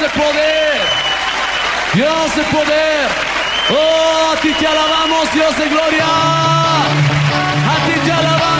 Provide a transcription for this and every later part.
de poder. Dios de poder. Oh, a ti te alabamos, Dios de gloria. A ti te alabamos,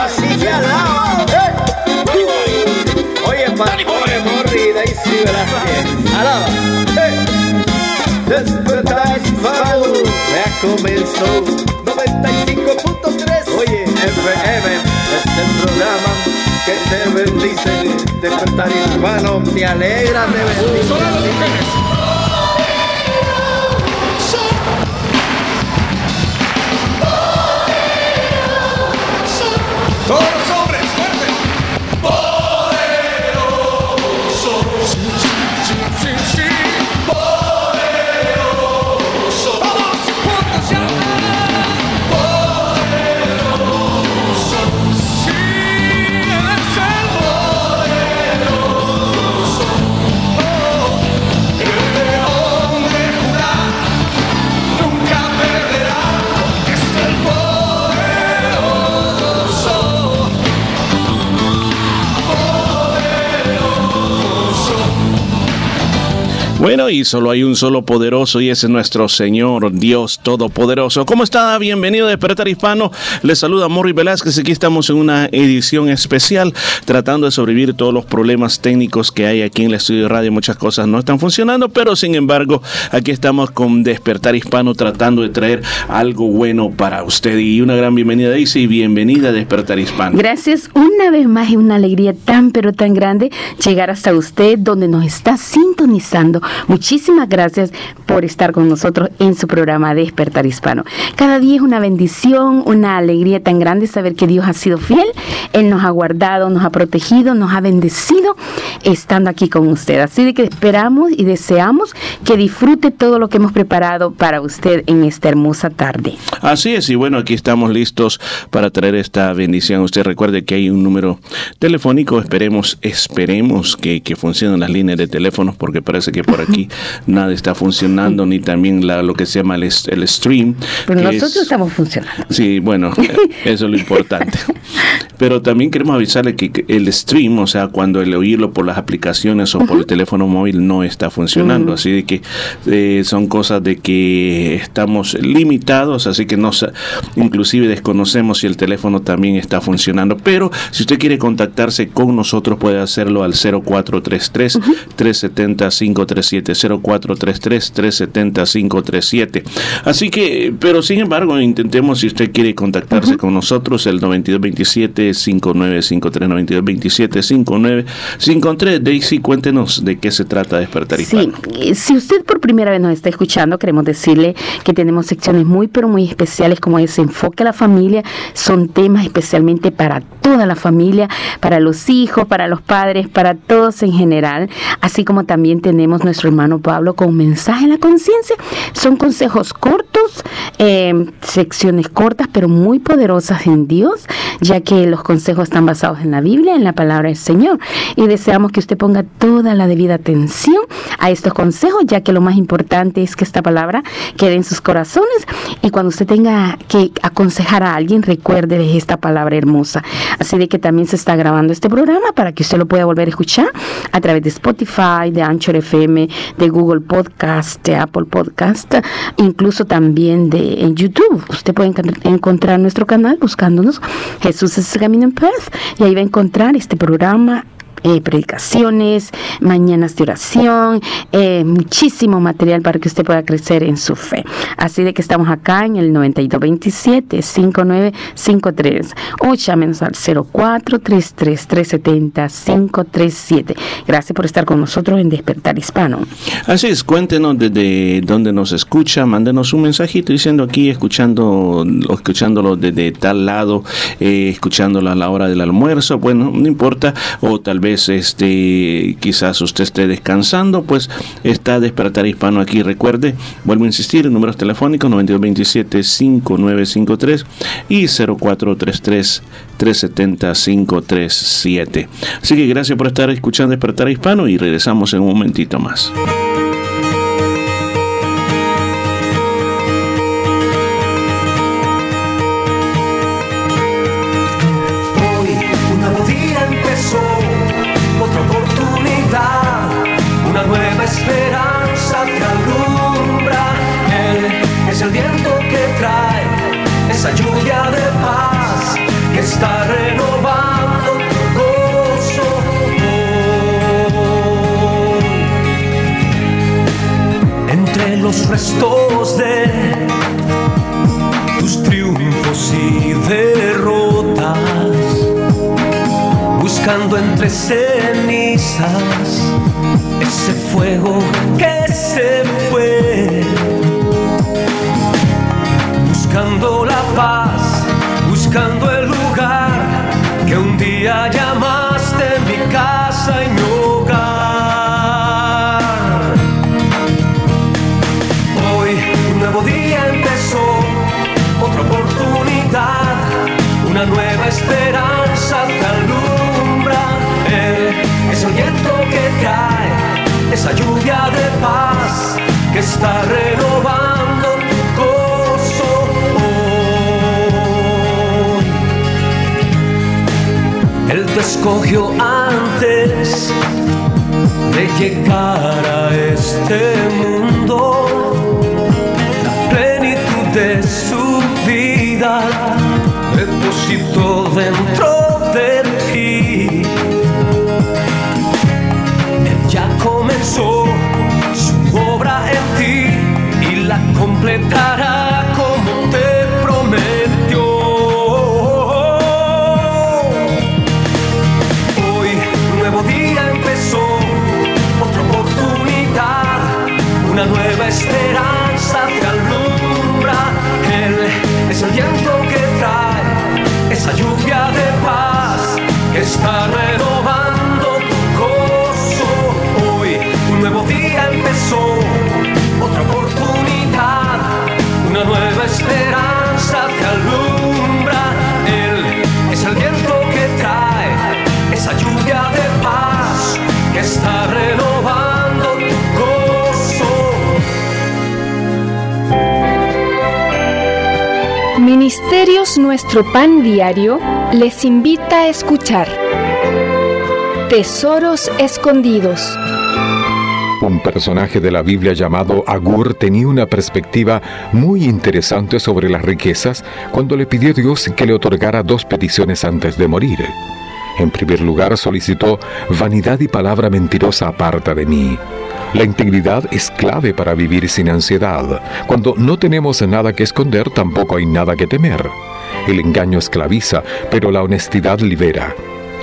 Así que al lado. ¡Eh! Oye, Pantone Morri, Daisy Velázquez. Alaba. ¡Eh! Despertar hispano ya comenzó. 95.3. Oye, FM es el programa que te bendice. Despertar hispano me alegra, te bendice. Y solo hay un solo poderoso y ese es nuestro Señor Dios Todopoderoso. ¿Cómo está? Bienvenido a Despertar Hispano. Les saluda Morri Velázquez. Aquí estamos en una edición especial tratando de sobrevivir todos los problemas técnicos que hay aquí en el estudio de radio. Muchas cosas no están funcionando, pero sin embargo, aquí estamos con Despertar Hispano tratando de traer algo bueno para usted. Y una gran bienvenida, Daisy, y bienvenida a Despertar Hispano. Gracias una vez más, es una alegría tan pero tan grande llegar hasta usted donde nos está sintonizando. Muchísimas gracias por estar con nosotros en su programa Despertar Hispano. Cada día es una bendición, una alegría tan grande saber que Dios ha sido fiel, Él nos ha guardado, nos ha protegido, nos ha bendecido estando aquí con usted. Así de que esperamos y deseamos que disfrute todo lo que hemos preparado para usted en esta hermosa tarde. Así es, y bueno, aquí estamos listos para traer esta bendición. Usted recuerde que hay un número telefónico, esperemos, esperemos que, que funcionen las líneas de teléfonos, porque parece que por aquí nada está funcionando, ni también la, lo que se llama el, stream. Pero nosotros es- estamos funcionando. Sí, bueno, eso es lo importante. Pero también queremos avisarle que el stream, o sea, cuando el oírlo por las aplicaciones o por el teléfono móvil no está funcionando. Así de que eh, son cosas de que estamos limitados, así que no inclusive desconocemos si el teléfono también está funcionando. Pero si usted quiere contactarse con nosotros puede hacerlo al 0433 370 537 0433 370 537. Así que, pero sin embargo, intentemos si usted quiere contactarse con nosotros el 9227 5953 9227 5953. Daisy, cuéntenos de qué se trata Despertar Sí, Hispano. eh, si usted por primera vez nos está escuchando, queremos decirle que tenemos secciones muy, pero muy especiales como ese enfoque a la familia. Son temas especialmente para toda la familia, para los hijos, para los padres, para todos en general. Así como también tenemos nuestro hermano Pablo con mensaje en la conciencia. Son consejos cortos, eh, secciones cortas pero muy poderosas en Dios, ya que los consejos están basados en la Biblia, en la palabra del Señor. Y deseamos que usted ponga toda la debida atención a estos consejos, ya que lo más importante es que esta palabra quede en sus corazones y cuando usted tenga que aconsejar a alguien, recuerde de esta palabra hermosa. Así de que también se está grabando este programa para que usted lo pueda volver a escuchar a través de Spotify, de Anchor FM, de Google Podcast, de Apple Podcast, incluso también de en YouTube. Usted puede encont- encontrar nuestro canal buscándonos Jesús es el camino en Perth y ahí va a encontrar este programa eh, predicaciones, mañanas de oración, eh, muchísimo material para que usted pueda crecer en su fe. Así de que estamos acá en el 9227-5953 o llámenos al 0433-370-537. Gracias por estar con nosotros en Despertar Hispano. Así es, cuéntenos desde dónde nos escucha, mándenos un mensajito diciendo aquí, escuchando, escuchándolo desde tal lado, eh, escuchándolo a la hora del almuerzo, bueno, no importa, o tal vez este, quizás usted esté descansando, pues está Despertar Hispano aquí, recuerde, vuelvo a insistir, números telefónicos 9227-5953 y 0433 370 537. Así que gracias por estar escuchando Despertar Hispano y regresamos en un momentito más. Nuestro Pan Diario les invita a escuchar Tesoros Escondidos. Un personaje de la Biblia llamado Agur tenía una perspectiva muy interesante sobre las riquezas cuando le pidió a Dios que le otorgara dos peticiones antes de morir. En primer lugar solicitó vanidad y palabra mentirosa aparta de mí. La integridad es clave para vivir sin ansiedad. Cuando no tenemos nada que esconder, tampoco hay nada que temer. El engaño esclaviza, pero la honestidad libera.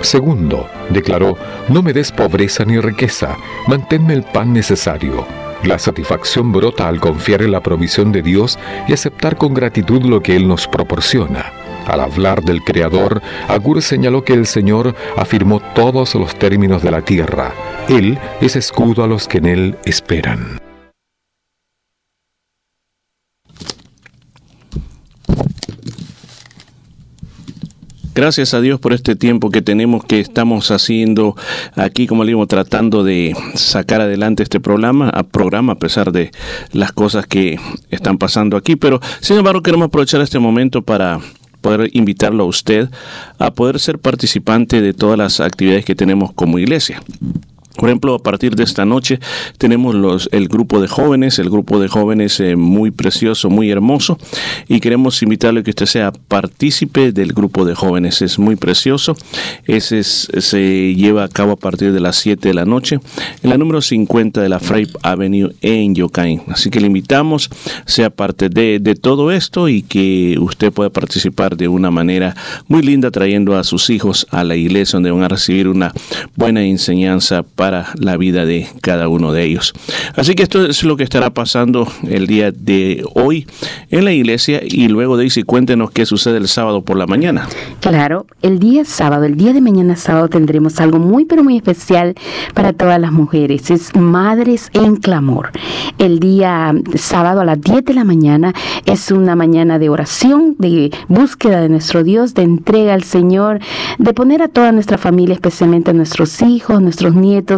Segundo, declaró, no me des pobreza ni riqueza, manténme el pan necesario. La satisfacción brota al confiar en la provisión de Dios y aceptar con gratitud lo que Él nos proporciona. Al hablar del Creador, Agur señaló que el Señor afirmó todos los términos de la tierra. Él es escudo a los que en Él esperan. Gracias a Dios por este tiempo que tenemos, que estamos haciendo aquí, como le digo, tratando de sacar adelante este programa, a programa a pesar de las cosas que están pasando aquí. Pero, sin embargo, queremos aprovechar este momento para poder invitarlo a usted a poder ser participante de todas las actividades que tenemos como iglesia. Por ejemplo, a partir de esta noche tenemos los, el grupo de jóvenes, el grupo de jóvenes eh, muy precioso, muy hermoso, y queremos invitarle a que usted sea partícipe del grupo de jóvenes. Es muy precioso. Ese se lleva a cabo a partir de las 7 de la noche en la número 50 de la Frape Avenue en Yokain. Así que le invitamos, sea parte de, de todo esto y que usted pueda participar de una manera muy linda trayendo a sus hijos a la iglesia donde van a recibir una buena enseñanza para la vida de cada uno de ellos. Así que esto es lo que estará pasando el día de hoy en la iglesia y luego Daisy cuéntenos qué sucede el sábado por la mañana. Claro, el día sábado, el día de mañana sábado tendremos algo muy pero muy especial para todas las mujeres. Es Madres en Clamor. El día sábado a las 10 de la mañana es una mañana de oración, de búsqueda de nuestro Dios, de entrega al Señor, de poner a toda nuestra familia, especialmente a nuestros hijos, nuestros nietos,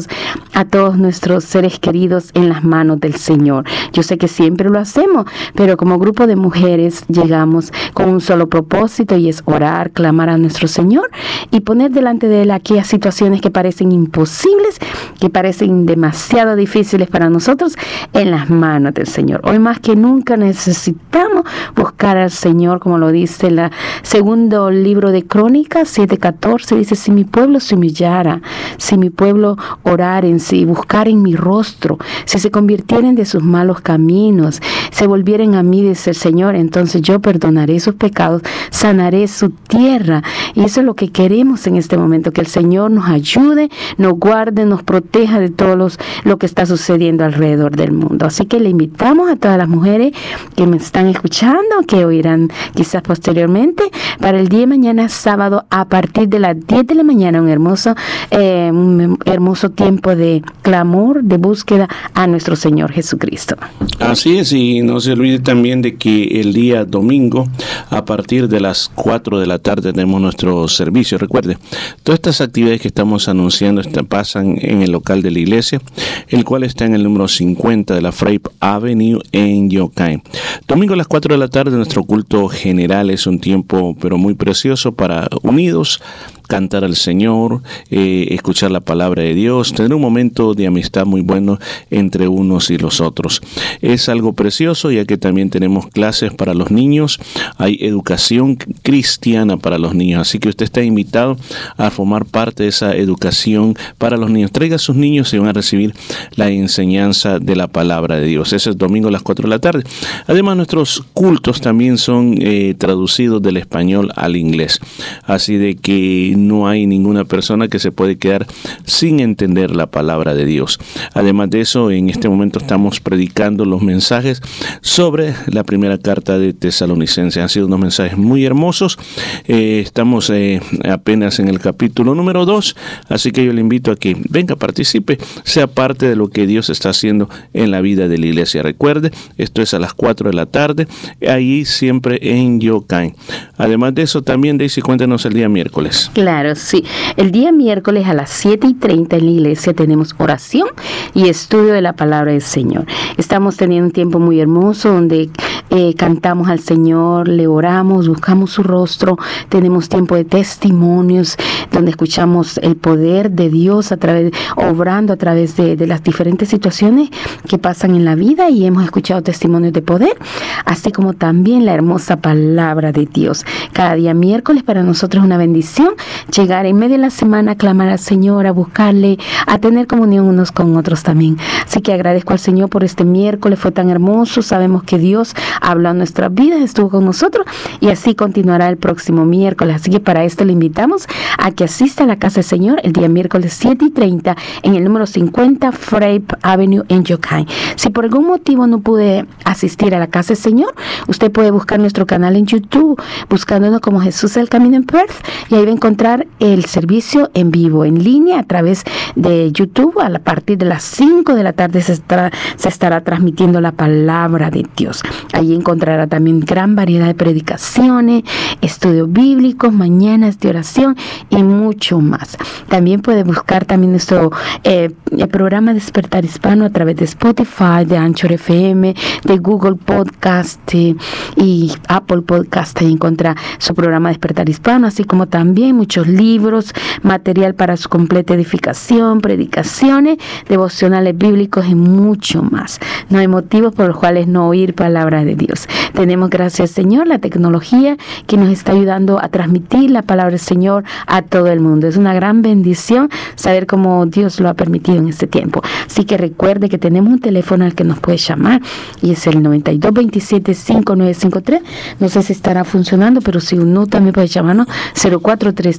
a todos nuestros seres queridos en las manos del Señor. Yo sé que siempre lo hacemos, pero como grupo de mujeres llegamos con un solo propósito y es orar, clamar a nuestro Señor y poner delante de Él aquellas situaciones que parecen imposibles, que parecen demasiado difíciles para nosotros, en las manos del Señor. Hoy más que nunca necesitamos buscar al Señor, como lo dice el segundo libro de Crónicas 7:14, dice, si mi pueblo se humillara, si mi pueblo orar en sí, buscar en mi rostro, si se convirtieren de sus malos caminos, se volvieren a mí, dice el Señor, entonces yo perdonaré sus pecados, sanaré su tierra. Y eso es lo que queremos en este momento, que el Señor nos ayude, nos guarde, nos proteja de todo los, lo que está sucediendo alrededor del mundo. Así que le invitamos a todas las mujeres que me están escuchando, que oirán quizás posteriormente, para el día de mañana, sábado, a partir de las 10 de la mañana, un hermoso, eh, un hermoso tiempo de clamor, de búsqueda a nuestro Señor Jesucristo. Así es, y no se olvide también de que el día domingo, a partir de las 4 de la tarde, tenemos nuestro servicio. Recuerde, todas estas actividades que estamos anunciando pasan en el local de la iglesia, el cual está en el número 50 de la Frape Avenue en Yokai. Domingo a las 4 de la tarde, nuestro culto general es un tiempo, pero muy precioso para unidos cantar al Señor, eh, escuchar la palabra de Dios, tener un momento de amistad muy bueno entre unos y los otros. Es algo precioso ya que también tenemos clases para los niños, hay educación cristiana para los niños, así que usted está invitado a formar parte de esa educación para los niños. Traiga a sus niños y van a recibir la enseñanza de la palabra de Dios. Ese es domingo a las 4 de la tarde. Además, nuestros cultos también son eh, traducidos del español al inglés. Así de que no hay ninguna persona que se puede quedar sin entender la palabra de Dios. Además de eso, en este momento estamos predicando los mensajes sobre la primera carta de Tesalonicenses. Han sido unos mensajes muy hermosos. Eh, estamos eh, apenas en el capítulo número 2, así que yo le invito a que venga, participe, sea parte de lo que Dios está haciendo en la vida de la iglesia. Recuerde, esto es a las 4 de la tarde, ahí siempre en Yokai. Además de eso, también Daisy, cuéntanos el día miércoles. Sí. El día miércoles a las 7 y 30 en la iglesia tenemos oración y estudio de la palabra del Señor. Estamos teniendo un tiempo muy hermoso donde eh, cantamos al Señor, le oramos, buscamos su rostro, tenemos tiempo de testimonios donde escuchamos el poder de Dios a través, obrando a través de, de las diferentes situaciones que pasan en la vida y hemos escuchado testimonios de poder, así como también la hermosa palabra de Dios. Cada día miércoles para nosotros es una bendición llegar en medio de la semana a clamar al Señor, a buscarle, a tener comunión unos con otros también. Así que agradezco al Señor por este miércoles, fue tan hermoso, sabemos que Dios habló en nuestras vidas, estuvo con nosotros y así continuará el próximo miércoles. Así que para esto le invitamos a que asista a la casa del Señor el día miércoles 7 y 30 en el número 50 Frape Avenue en Yokai. Si por algún motivo no pude asistir a la casa del Señor, usted puede buscar nuestro canal en YouTube, buscándonos como Jesús el Camino en Perth y ahí va a encontrar el servicio en vivo, en línea, a través de YouTube. A partir de las 5 de la tarde se estará, transmitiendo la palabra de Dios. Allí encontrará también gran variedad de predicaciones, estudios bíblicos, mañanas de oración y mucho más. También puede buscar también nuestro eh, programa Despertar Hispano a través de Spotify, de Anchor FM, de Google Podcast eh, y Apple Podcast. Ahí encuentra su programa Despertar Hispano, así como también libros, material para su completa edificación, predicaciones, devocionales bíblicos y mucho más. No hay motivos por los cuales no oír palabra de Dios. Tenemos, gracias Señor, la tecnología que nos está ayudando a transmitir la palabra del Señor a todo el mundo. Es una gran bendición saber cómo Dios lo ha permitido en este tiempo. Así que recuerde que tenemos un teléfono al que nos puede llamar y es el 9227-5953. No sé si estará funcionando, pero si no, también puede llamarnos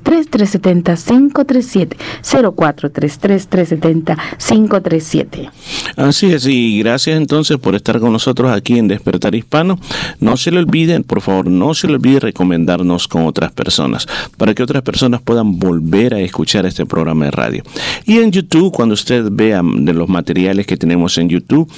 0433-370-537. 0433-370-537. Así es, y gracias entonces por estar con nosotros aquí en Despertar Hispano. No se le olviden, por favor, no se le olvide recomendarnos con otras personas para que otras personas puedan volver a escuchar este programa de radio. Y en YouTube, cuando usted vea de los materiales que tenemos en YouTube,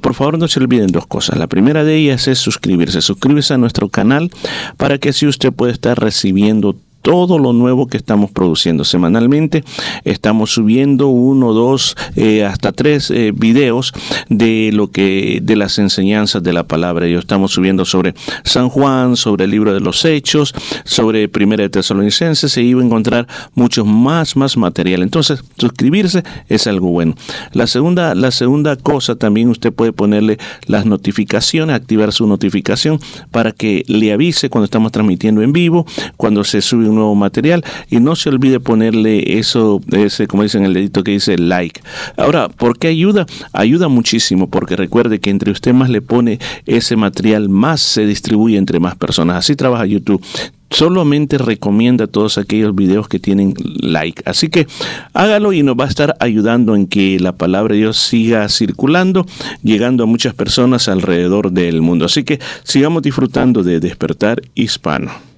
por favor no se olviden dos cosas. La primera de ellas es suscribirse. Suscríbase a nuestro canal para que así usted pueda estar recibiendo todo lo nuevo que estamos produciendo semanalmente. Estamos subiendo uno, dos, eh, hasta tres eh, videos de lo que de las enseñanzas de la palabra. Yo estamos subiendo sobre San Juan, sobre el libro de los Hechos, sobre Primera de Tesalonicenses. Se iba a encontrar mucho más, más material. Entonces, suscribirse es algo bueno. La segunda, la segunda cosa también usted puede ponerle las notificaciones, activar su notificación para que le avise cuando estamos transmitiendo en vivo, cuando se sube un nuevo material y no se olvide ponerle eso, ese, como dicen el dedito que dice like. Ahora, ¿por qué ayuda? Ayuda muchísimo porque recuerde que entre usted más le pone ese material, más se distribuye entre más personas. Así trabaja YouTube solamente recomienda todos aquellos videos que tienen like. Así que hágalo y nos va a estar ayudando en que la palabra de Dios siga circulando, llegando a muchas personas alrededor del mundo. Así que sigamos disfrutando de despertar hispano.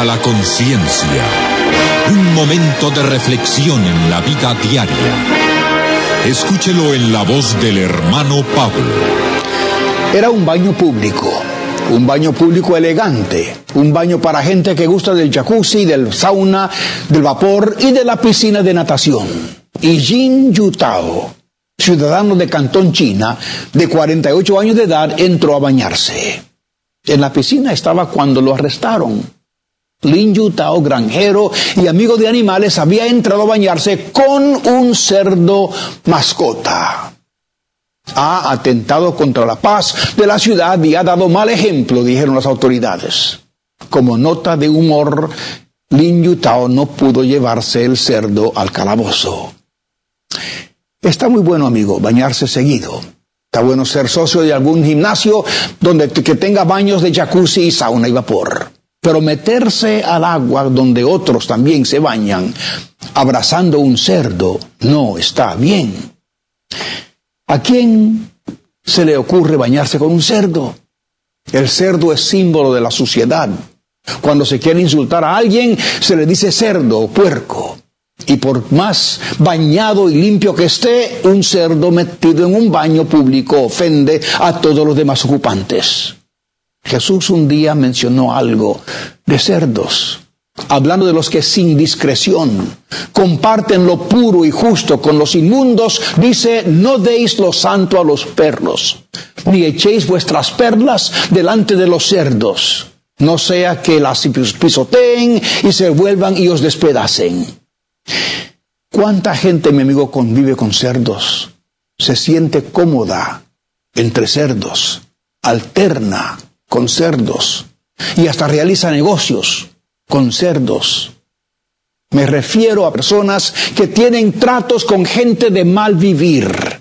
A la conciencia. Un momento de reflexión en la vida diaria. Escúchelo en la voz del hermano Pablo. Era un baño público, un baño público elegante, un baño para gente que gusta del jacuzzi, del sauna, del vapor y de la piscina de natación. Y Jin Yutao, ciudadano de Cantón, China, de 48 años de edad, entró a bañarse. En la piscina estaba cuando lo arrestaron. Lin Yutao, granjero y amigo de animales, había entrado a bañarse con un cerdo mascota. Ha atentado contra la paz de la ciudad y ha dado mal ejemplo, dijeron las autoridades. Como nota de humor, Lin Yutao no pudo llevarse el cerdo al calabozo. Está muy bueno, amigo, bañarse seguido. Está bueno ser socio de algún gimnasio donde que tenga baños de jacuzzi, sauna y vapor. Pero meterse al agua donde otros también se bañan, abrazando un cerdo, no está bien. ¿A quién se le ocurre bañarse con un cerdo? El cerdo es símbolo de la suciedad. Cuando se quiere insultar a alguien, se le dice cerdo o puerco. Y por más bañado y limpio que esté, un cerdo metido en un baño público ofende a todos los demás ocupantes. Jesús un día mencionó algo de cerdos, hablando de los que sin discreción comparten lo puro y justo con los inmundos, dice, no deis lo santo a los perros, ni echéis vuestras perlas delante de los cerdos, no sea que las pisoteen y se vuelvan y os despedacen. ¿Cuánta gente, mi amigo, convive con cerdos? Se siente cómoda entre cerdos, alterna con cerdos y hasta realiza negocios con cerdos. Me refiero a personas que tienen tratos con gente de mal vivir,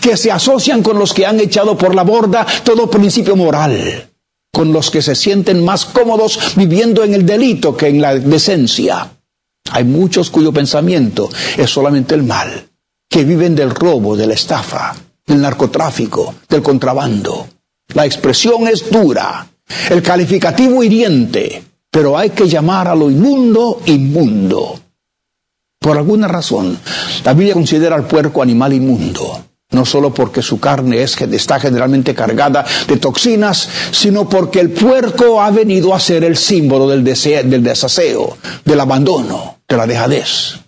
que se asocian con los que han echado por la borda todo principio moral, con los que se sienten más cómodos viviendo en el delito que en la decencia. Hay muchos cuyo pensamiento es solamente el mal, que viven del robo, de la estafa, del narcotráfico, del contrabando. La expresión es dura, el calificativo hiriente, pero hay que llamar a lo inmundo inmundo. Por alguna razón, la Biblia considera al puerco animal inmundo, no solo porque su carne es, está generalmente cargada de toxinas, sino porque el puerco ha venido a ser el símbolo del, del desaseo, del abandono, de la dejadez.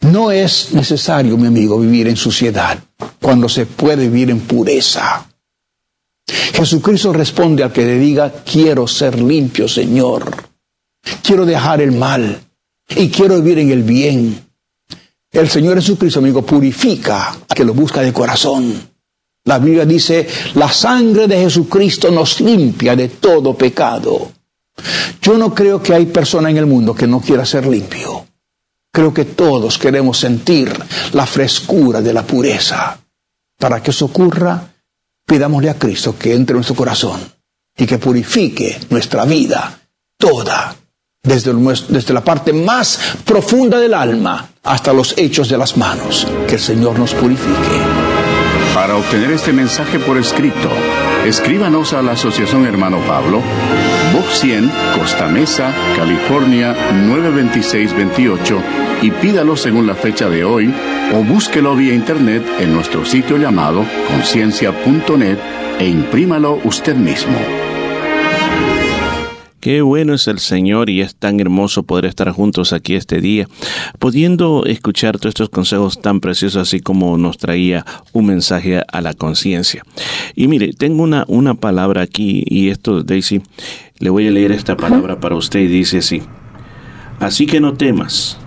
No es necesario, mi amigo, vivir en suciedad cuando se puede vivir en pureza. Jesucristo responde al que le diga, quiero ser limpio, Señor. Quiero dejar el mal y quiero vivir en el bien. El Señor Jesucristo, amigo, purifica a que lo busca de corazón. La Biblia dice, la sangre de Jesucristo nos limpia de todo pecado. Yo no creo que hay persona en el mundo que no quiera ser limpio. Creo que todos queremos sentir la frescura de la pureza. Para que eso ocurra, pidámosle a Cristo que entre en nuestro corazón y que purifique nuestra vida toda, desde, desde la parte más profunda del alma hasta los hechos de las manos. Que el Señor nos purifique. Para obtener este mensaje por escrito, escríbanos a la Asociación Hermano Pablo, Box 100, Costa Mesa, California 92628 y pídalo según la fecha de hoy o búsquelo vía internet en nuestro sitio llamado conciencia.net e imprímalo usted mismo. Qué bueno es el Señor y es tan hermoso poder estar juntos aquí este día, pudiendo escuchar todos estos consejos tan preciosos, así como nos traía un mensaje a la conciencia. Y mire, tengo una, una palabra aquí, y esto, Daisy, le voy a leer esta palabra para usted y dice así. Así que no temas,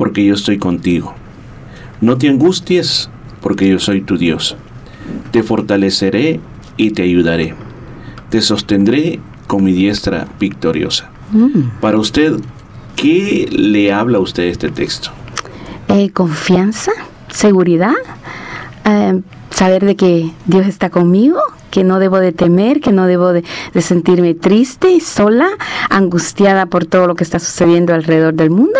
porque yo estoy contigo. No te angusties, porque yo soy tu Dios. Te fortaleceré y te ayudaré. Te sostendré con mi diestra victoriosa. Mm. Para usted, ¿qué le habla a usted este texto? Eh, confianza, seguridad, eh, saber de que Dios está conmigo, que no debo de temer, que no debo de, de, sentirme triste, sola, angustiada por todo lo que está sucediendo alrededor del mundo,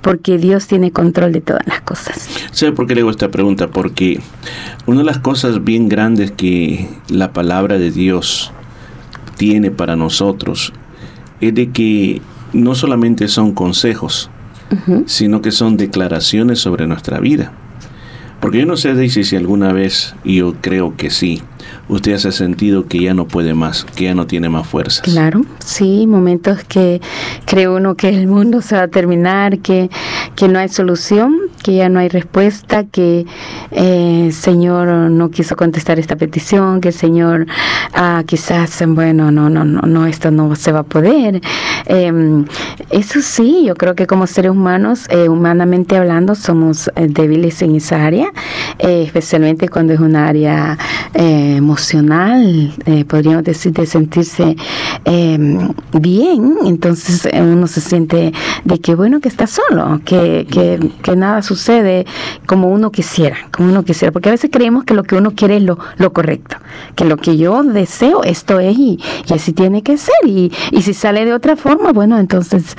porque Dios tiene control de todas las cosas. ¿Sabe por qué le hago esta pregunta? Porque una de las cosas bien grandes que la palabra de Dios tiene para nosotros es de que no solamente son consejos, sino que son declaraciones sobre nuestra vida. Porque yo no sé, Daisy, si alguna vez, y yo creo que sí, usted hace sentido que ya no puede más, que ya no tiene más fuerzas. Claro, sí, momentos que cree uno que el mundo se va a terminar, que, que no hay solución, que ya no hay respuesta, que eh, el Señor no quiso contestar esta petición, que el Señor ah, quizás, bueno, no, no, no, no, esto no se va a poder. Em, eso sí, yo creo que como seres humanos, eh, humanamente hablando, somos eh, débiles en esa área especialmente cuando es un área emocional, eh, podríamos decir, de sentirse em, bien, entonces uno se siente de que bueno que está solo, que, que, que, nada sucede como uno quisiera, como uno quisiera, porque a veces creemos que lo que uno quiere es lo, lo correcto, que lo que yo deseo, esto es y, y así tiene que ser, y, y, si sale de otra forma, bueno, entonces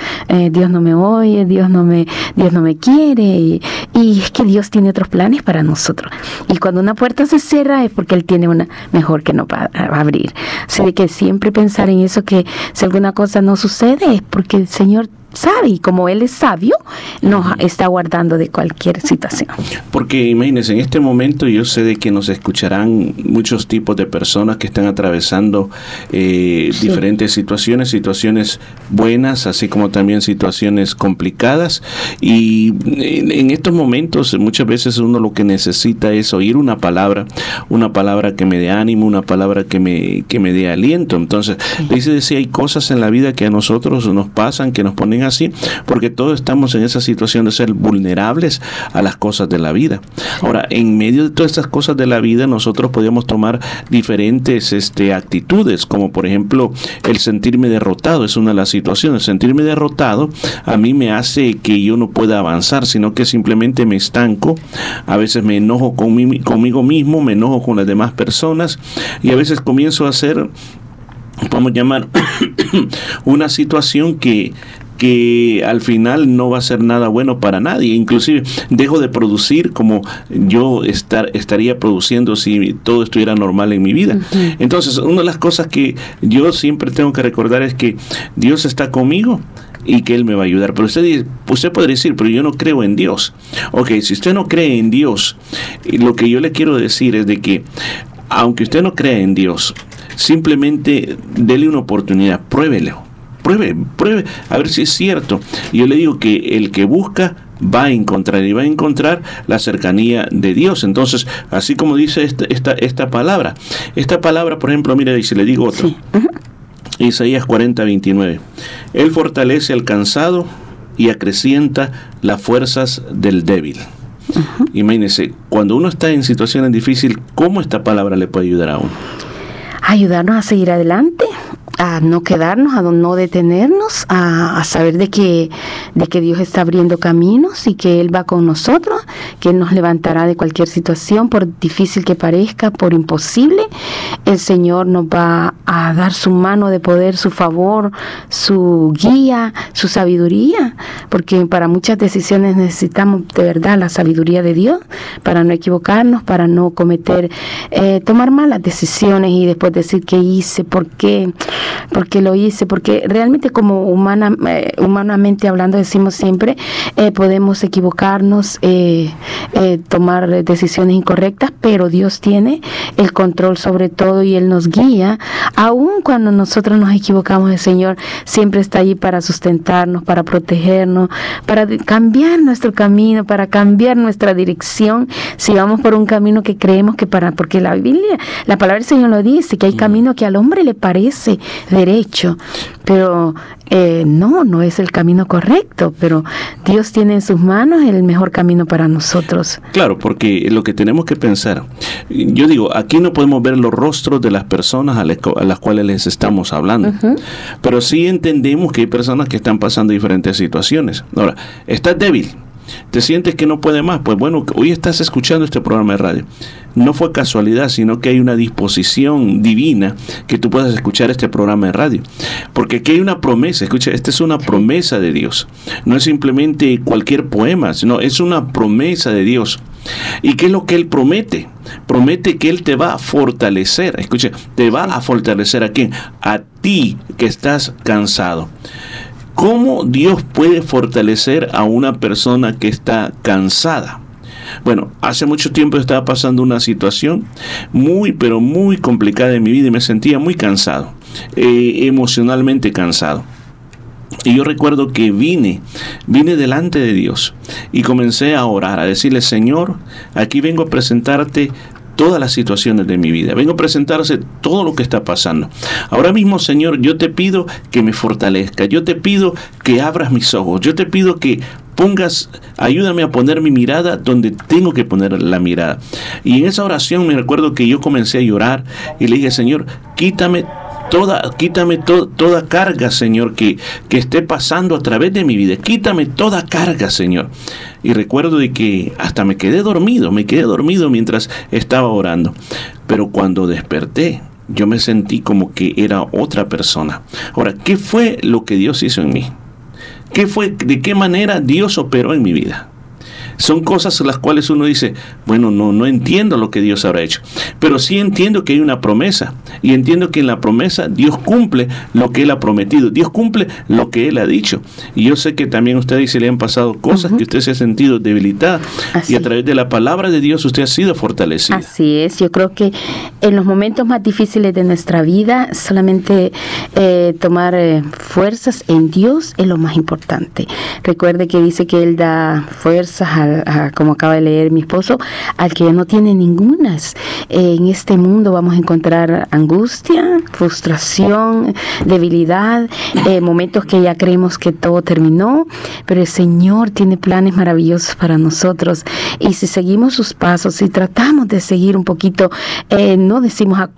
Dios no me oye, Dios no me, Dios no me quiere, y, y es que Dios tiene otros planes para nosotros. Y cuando una puerta se cierra es porque Él tiene una mejor que no va a abrir. Así que siempre pensar en eso, que si alguna cosa no sucede es porque el Señor sabe y como Él es sabio, nos está guardando de cualquier situación. Porque imagínense, en este momento yo sé de que nos escucharán muchos tipos de personas que están atravesando eh, sí. diferentes situaciones, situaciones buenas, así como también situaciones complicadas. Y en, en, estos momentos muchas veces uno lo que necesita es oír una palabra, una palabra que me dé ánimo, una palabra que me, que me dé aliento. Entonces, dice si hay cosas en la vida que a nosotros nos pasan, que nos ponen así, porque todos estamos en esa situación de ser vulnerables a las cosas de la vida. Ahora, en medio de todas estas cosas de la vida, nosotros podemos tomar diferentes este, actitudes, como por ejemplo el sentirme derrotado, es una de las situaciones. Sentirme derrotado a mí me hace que yo no pueda avanzar, sino que simplemente me estanco, a veces me enojo con mi, conmigo mismo, me enojo con las demás personas y a veces comienzo a hacer podemos llamar una situación que que al final no va a ser nada bueno para nadie. Inclusive dejo de producir como yo estar, estaría produciendo si todo estuviera normal en mi vida. Uh -huh. Entonces, una de las cosas que yo siempre tengo que recordar es que Dios está conmigo y que Él me va a ayudar. Pero usted, usted podría decir, pero yo no creo en Dios. Ok, si usted no cree en Dios, lo que yo le quiero decir es de que, aunque usted no crea en Dios, simplemente dele una oportunidad, pruébelo pruebe, pruebe, a ver si es cierto. Yo le digo que el que busca va a encontrar y va a encontrar la cercanía de Dios. Entonces, así como dice esta, esta, esta palabra, esta palabra, por ejemplo, mire, y si le digo otro, sí. uh -huh. Isaías 40, 29, Él fortalece al cansado y acrecienta las fuerzas del débil. Uh -huh. Imagínese, cuando uno está en situaciones difíciles, ¿cómo esta palabra le puede ayudar a uno? Ayudarnos a seguir adelante, a no quedarnos, a no detenernos, a, saber de que, de que Dios está abriendo caminos y que Él va con nosotros, que Él nos levantará de cualquier situación, por difícil que parezca, por imposible. El Señor nos va a dar su mano de poder, su favor, su guía, su sabiduría, porque para muchas decisiones necesitamos de verdad la sabiduría de Dios para no equivocarnos, para no cometer, eh, tomar malas decisiones y después decir qué hice, por qué porque lo hice, porque realmente como humana, eh, humanamente hablando decimos siempre, eh, podemos equivocarnos, eh, tomar decisiones incorrectas, pero Dios tiene el control sobre todo y Él nos guía, aun cuando nosotros nos equivocamos, el Señor siempre está allí para sustentarnos, para protegernos, para cambiar nuestro camino, para cambiar nuestra dirección, si vamos por un camino que creemos que para, porque la Biblia, la palabra del Señor lo dice, que hay camino que al hombre le parece derecho, pero eh, no, no es el camino correcto, pero Dios tiene en sus manos el mejor camino para nosotros. Claro, porque lo que tenemos que pensar, yo digo, aquí no podemos ver los rostros de las personas a, las cuales les estamos hablando, uh -huh. pero sí entendemos que hay personas que están pasando diferentes situaciones. Ahora, estás débil, te sientes que no puede más, pues bueno, hoy estás escuchando este programa de radio. No fue casualidad, sino que hay una disposición divina que tú puedas escuchar este programa de radio. Porque aquí hay una promesa, escucha, esta es una promesa de Dios. No es simplemente cualquier poema, sino es una promesa de Dios ¿Y qué es lo que Él promete? Promete que Él te va a fortalecer. Escuche, te va a fortalecer a quién? A ti que estás cansado. ¿Cómo Dios puede fortalecer a una persona que está cansada? Bueno, hace mucho tiempo estaba pasando una situación muy, pero muy complicada en mi vida y me sentía muy cansado, eh, emocionalmente cansado. Y yo recuerdo que vine, vine delante de Dios y comencé a orar, a decirle, Señor, aquí vengo a presentarte todas las situaciones de mi vida. Vengo a presentarse todo lo que está pasando. Ahora mismo, Señor, yo te pido que me fortalezca. Yo te pido que abras mis ojos. Yo te pido que pongas, ayúdame a poner mi mirada donde tengo que poner la mirada. Y en esa oración me recuerdo que yo comencé a llorar y le dije, Señor, quítame toda, quítame toda carga, Señor, que, que esté pasando a través de mi vida. Quítame toda carga, Señor. Y recuerdo de que hasta me quedé dormido, me quedé dormido mientras estaba orando. Pero cuando desperté, yo me sentí como que era otra persona. Ahora, ¿qué fue lo que Dios hizo en mí? ¿Qué fue, de qué manera Dios operó en mi vida? Son cosas las cuales uno dice, bueno, no, no entiendo lo que Dios habrá hecho, pero sí entiendo que hay una promesa y entiendo que en la promesa Dios cumple lo que Él ha prometido, Dios cumple lo que Él ha dicho. Y yo sé que también a usted se le han pasado cosas que usted se ha sentido debilitada y a través de la palabra de Dios usted ha sido fortalecida. Así es, yo creo que en los momentos más difíciles de nuestra vida solamente eh, tomar eh, fuerzas en Dios es lo más importante. Recuerde que dice que Él da fuerzas a como acaba de leer mi esposo, al que ya no tiene ningunas. en este mundo vamos a encontrar angustia, frustración, debilidad, eh, momentos que ya creemos que todo terminó, pero el Señor tiene planes maravillosos para nosotros. Y si seguimos sus pasos, si tratamos de seguir un poquito, eh, no decimos a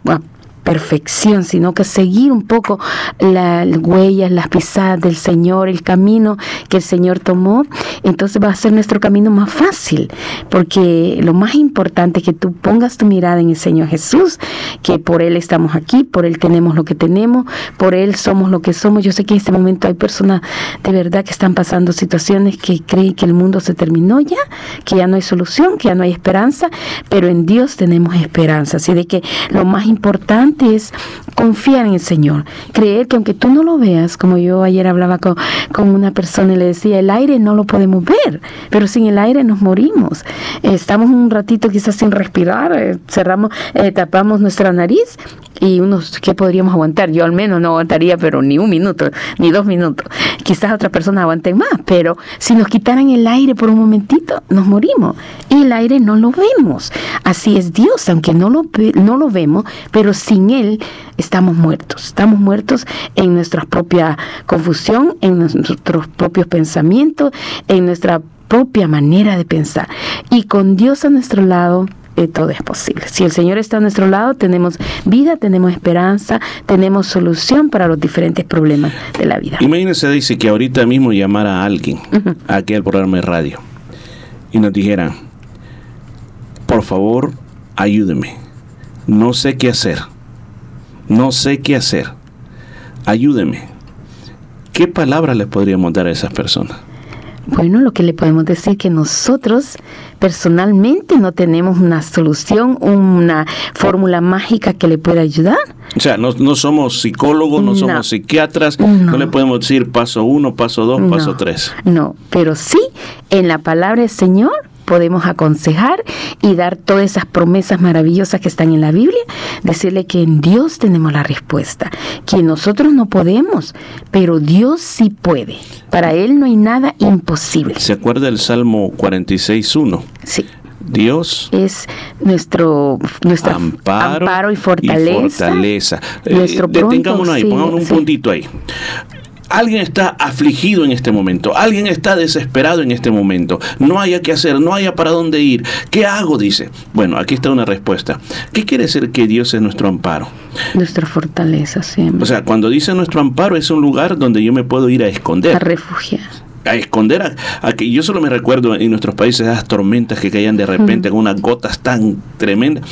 perfección, sino que seguir un poco las huellas, las pisadas del Señor, el camino que el Señor tomó, entonces va a ser nuestro camino más fácil, porque lo más importante es que tú pongas tu mirada en el Señor Jesús, que por Él estamos aquí, por Él tenemos lo que tenemos, por Él somos lo que somos. Yo sé que en este momento hay personas de verdad que están pasando situaciones que creen que el mundo se terminó ya, que ya no hay solución, que ya no hay esperanza, pero en Dios tenemos esperanza. Así de que lo más importante es confiar en el Señor, creer que aunque tú no lo veas, como yo ayer hablaba con, con una persona y le decía, el aire no lo podemos ver, pero sin el aire nos morimos. estamos un ratito quizás sin respirar, eh, cerramos, eh, tapamos nuestra nariz y unos que podríamos aguantar. Yo al menos no aguantaría, pero ni un minuto, ni dos minutos. Quizás otras personas aguanten más, pero si nos quitaran el aire por un momentito, nos morimos. Y el aire no lo vemos. Así es Dios, aunque no lo, no lo vemos, pero sin Él estamos muertos. Estamos muertos en nuestra propia confusión, en nuestros propios pensamientos, en nuestra propia manera de pensar. Y con Dios a nuestro lado, eh, todo es posible. Si el Señor está a nuestro lado, tenemos vida, tenemos esperanza, tenemos solución para los diferentes problemas de la vida. Imagínense, dice que ahorita mismo llamara a alguien aquí al programa de radio y nos dijera, por favor, ayúdeme. No sé qué hacer. No sé qué hacer. Ayúdeme. ¿Qué palabras le podríamos dar a esas personas? Bueno, lo que le podemos decir es que nosotros personalmente no tenemos una solución, una fórmula mágica que le pueda ayudar. O sea, no, somos psicólogos, no, somos psiquiatras, no. le podemos decir paso uno, paso dos, paso tres. No, pero sí, en la palabra del Señor podemos aconsejar y dar todas esas promesas maravillosas que están en la Biblia, decirle que en Dios tenemos la respuesta, que nosotros no podemos, pero Dios sí puede. Para Él no hay nada imposible. ¿Se acuerda el Salmo 46.1? Sí. Dios es nuestro, nuestro amparo, y fortaleza. Y nuestro eh, detengámonos ahí, pongamos un puntito ahí. Alguien está afligido en este momento, alguien está desesperado en este momento, no haya qué hacer, no haya para dónde ir. ¿Qué hago? Dice. Bueno, aquí está una respuesta. ¿Qué quiere decir que Dios es nuestro amparo? Nuestra fortaleza siempre. O sea, cuando dice nuestro amparo es un lugar donde yo me puedo ir a esconder. A refugiar. A esconder a, a que yo solo me recuerdo en nuestros países esas tormentas que caían de repente con unas gotas tan tremendas.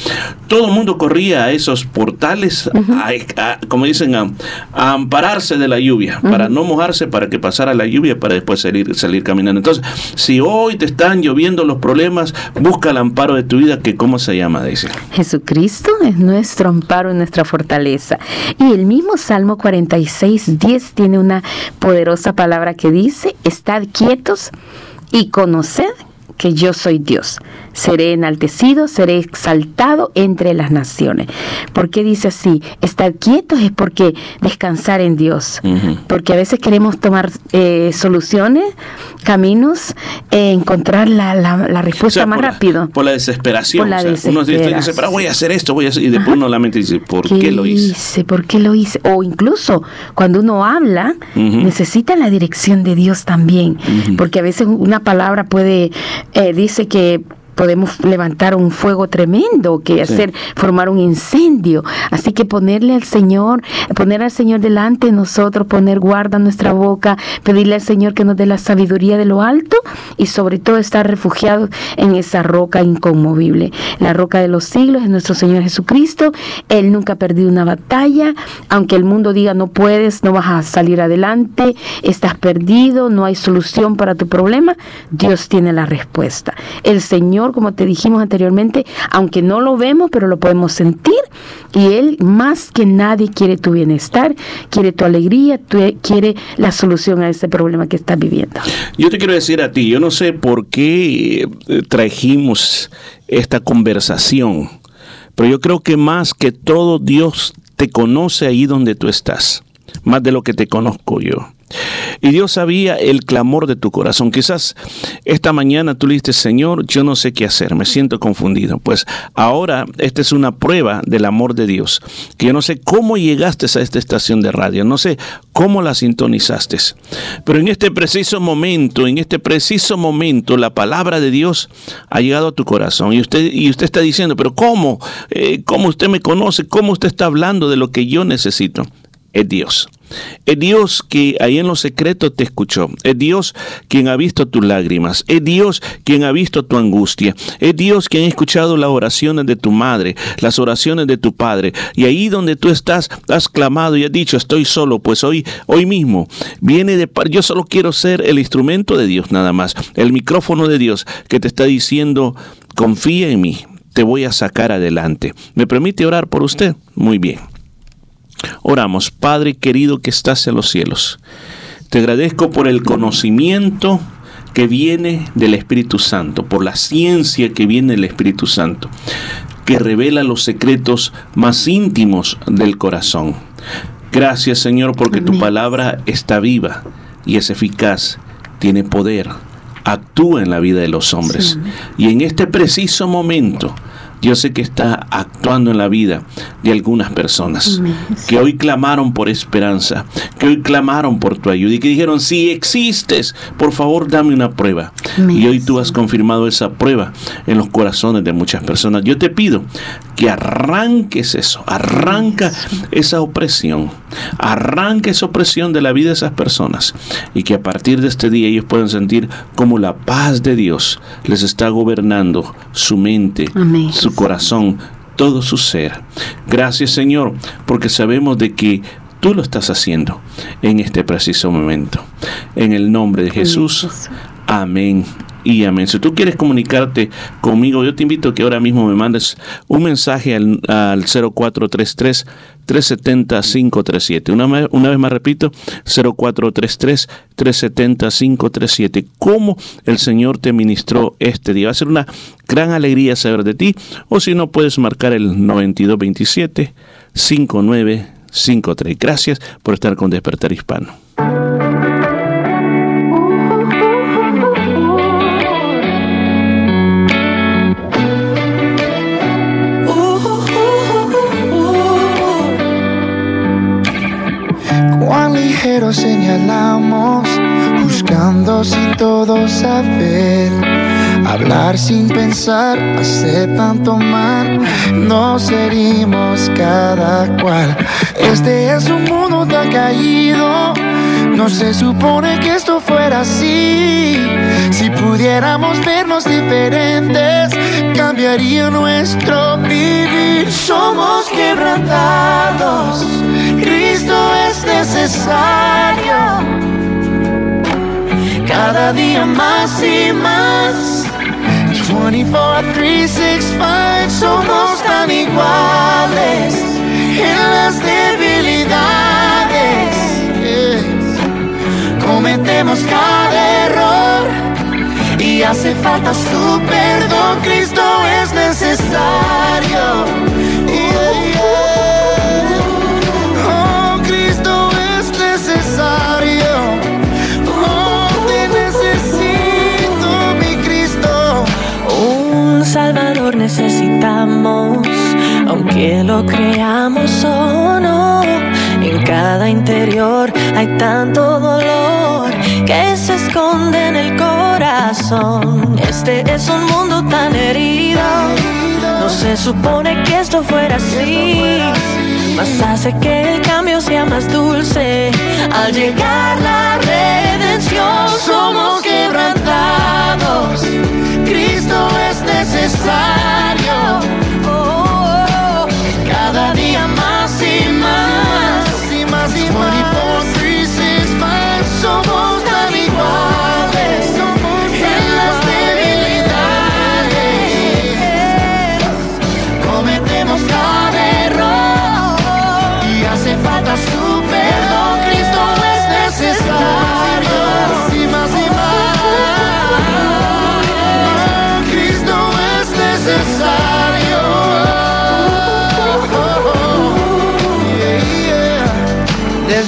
Todo el mundo corría a esos portales, a- a- como dicen, a, ampararse de la lluvia, para no mojarse, para que pasara la lluvia, para después salir, salir caminando. Entonces, si hoy te están lloviendo los problemas, busca el amparo de tu vida, que cómo se llama, dice. Jesucristo es nuestro amparo y nuestra fortaleza. Y el mismo Salmo 46, 10 tiene una poderosa palabra que dice, estad quietos y conoced que yo soy Dios. Seré enaltecido, seré exaltado entre las naciones. ¿Por qué dice así? Estar quietos es porque descansar en Dios. Porque a veces queremos tomar eh, soluciones, caminos, eh, encontrar la, la- la respuesta O sea, más por la- rápido. Por la desesperación. Por la o sea, uno dice, desesperación. pero voy a hacer esto, voy a hacer, y después uno la mente dice, ¿por qué, lo hice? ¿Por qué lo hice? O incluso cuando uno habla, necesita la dirección de Dios también. Porque a veces una palabra puede, eh, dice que podemos levantar un fuego tremendo, que hacer, formar un incendio. Así que ponerle al Señor, poner al Señor delante de nosotros, poner guarda en nuestra boca, pedirle al Señor que nos dé la sabiduría de lo alto y sobre todo estar refugiados en esa roca inconmovible. La roca de los siglos es nuestro Señor Jesucristo. Él nunca ha perdido una batalla, aunque el mundo diga no puedes, no vas a salir adelante, estás perdido, no hay solución para tu problema. Dios tiene la respuesta. El Señor, como te dijimos anteriormente, aunque no lo vemos, pero lo podemos sentir, y Él más que nadie quiere tu bienestar, quiere tu alegría, tu- quiere la solución a ese problema que estás viviendo. Yo te quiero decir a ti, yo no sé por qué eh, trajimos esta conversación, pero yo creo que más que todo Dios te conoce ahí donde tú estás, más de lo que te conozco yo. Y Dios sabía el clamor de tu corazón. Quizás esta mañana tú le dijiste, Señor, yo no sé qué hacer, me siento confundido. Pues ahora esta es una prueba del amor de Dios. Que yo no sé cómo llegaste a esta estación de radio, no sé cómo la sintonizaste. Pero en este preciso momento, en este preciso momento, la palabra de Dios ha llegado a tu corazón. Y usted, y usted está diciendo, pero ¿cómo? Eh, ¿Cómo usted me conoce? ¿Cómo usted está hablando de lo que yo necesito? Es Dios. Es Dios que ahí en lo secreto te escuchó. Es Dios quien ha visto tus lágrimas. Es Dios quien ha visto tu angustia. Es Dios quien ha escuchado las oraciones de tu madre, las oraciones de tu padre. Y ahí donde tú estás, has clamado y has dicho, estoy solo. Pues hoy, hoy mismo viene de par. Yo solo quiero ser el instrumento de Dios nada más. El micrófono de Dios que te está diciendo, confía en mí. Te voy a sacar adelante. ¿Me permite orar por usted? Muy bien. Oramos, Padre querido que estás en los cielos. Te agradezco por el conocimiento que viene del Espíritu Santo, por la ciencia que viene del Espíritu Santo, que revela los secretos más íntimos del corazón. Gracias Señor porque tu palabra está viva y es eficaz, tiene poder, actúa en la vida de los hombres. Y en este preciso momento, yo sé que está actuando en la vida de algunas personas que hoy clamaron por esperanza, que hoy clamaron por tu ayuda y que dijeron, si existes, por favor dame una prueba. Y hoy tú has confirmado esa prueba en los corazones de muchas personas. Yo te pido que arranques eso, arranca esa opresión, arranca esa opresión de la vida de esas personas y que a partir de este día ellos puedan sentir como la paz de Dios les está gobernando su mente, Amén. su corazón, todo su ser. Gracias Señor, porque sabemos de que tú lo estás haciendo en este preciso momento. En el nombre de Jesús. Amén. Y amén. Si tú quieres comunicarte conmigo, yo te invito a que ahora mismo me mandes un mensaje al, al 0433 370 537. Una, una vez más repito, 0433 370 537. ¿Cómo el Señor te ministró este día? Va a ser una gran alegría saber de ti. O si no, puedes marcar el 9227 5953. Gracias por estar con Despertar Hispano. Ligero señalamos, buscando sin todo saber. Hablar sin pensar, hacer tanto mal, nos herimos cada cual. Este es un mundo tan caído, No se supone que esto fuera así. Si pudiéramos vernos diferentes, cambiaría nuestro vivir. Somos quebrantados, Cristo es necesario. Cada día más y más. 24, 3, 6, 5, somos tan iguales en las debilidades. Cometemos cada error y hace falta su perdón. Cristo es necesario. Salvador necesitamos, aunque lo creamos o no. En cada interior hay tanto dolor que se esconde en el corazón. Este es un mundo tan herido. No se supone que esto fuera así. Más hace que el cambio sea más dulce. Al llegar la redención, somos quebrantados. Cristo es necesario.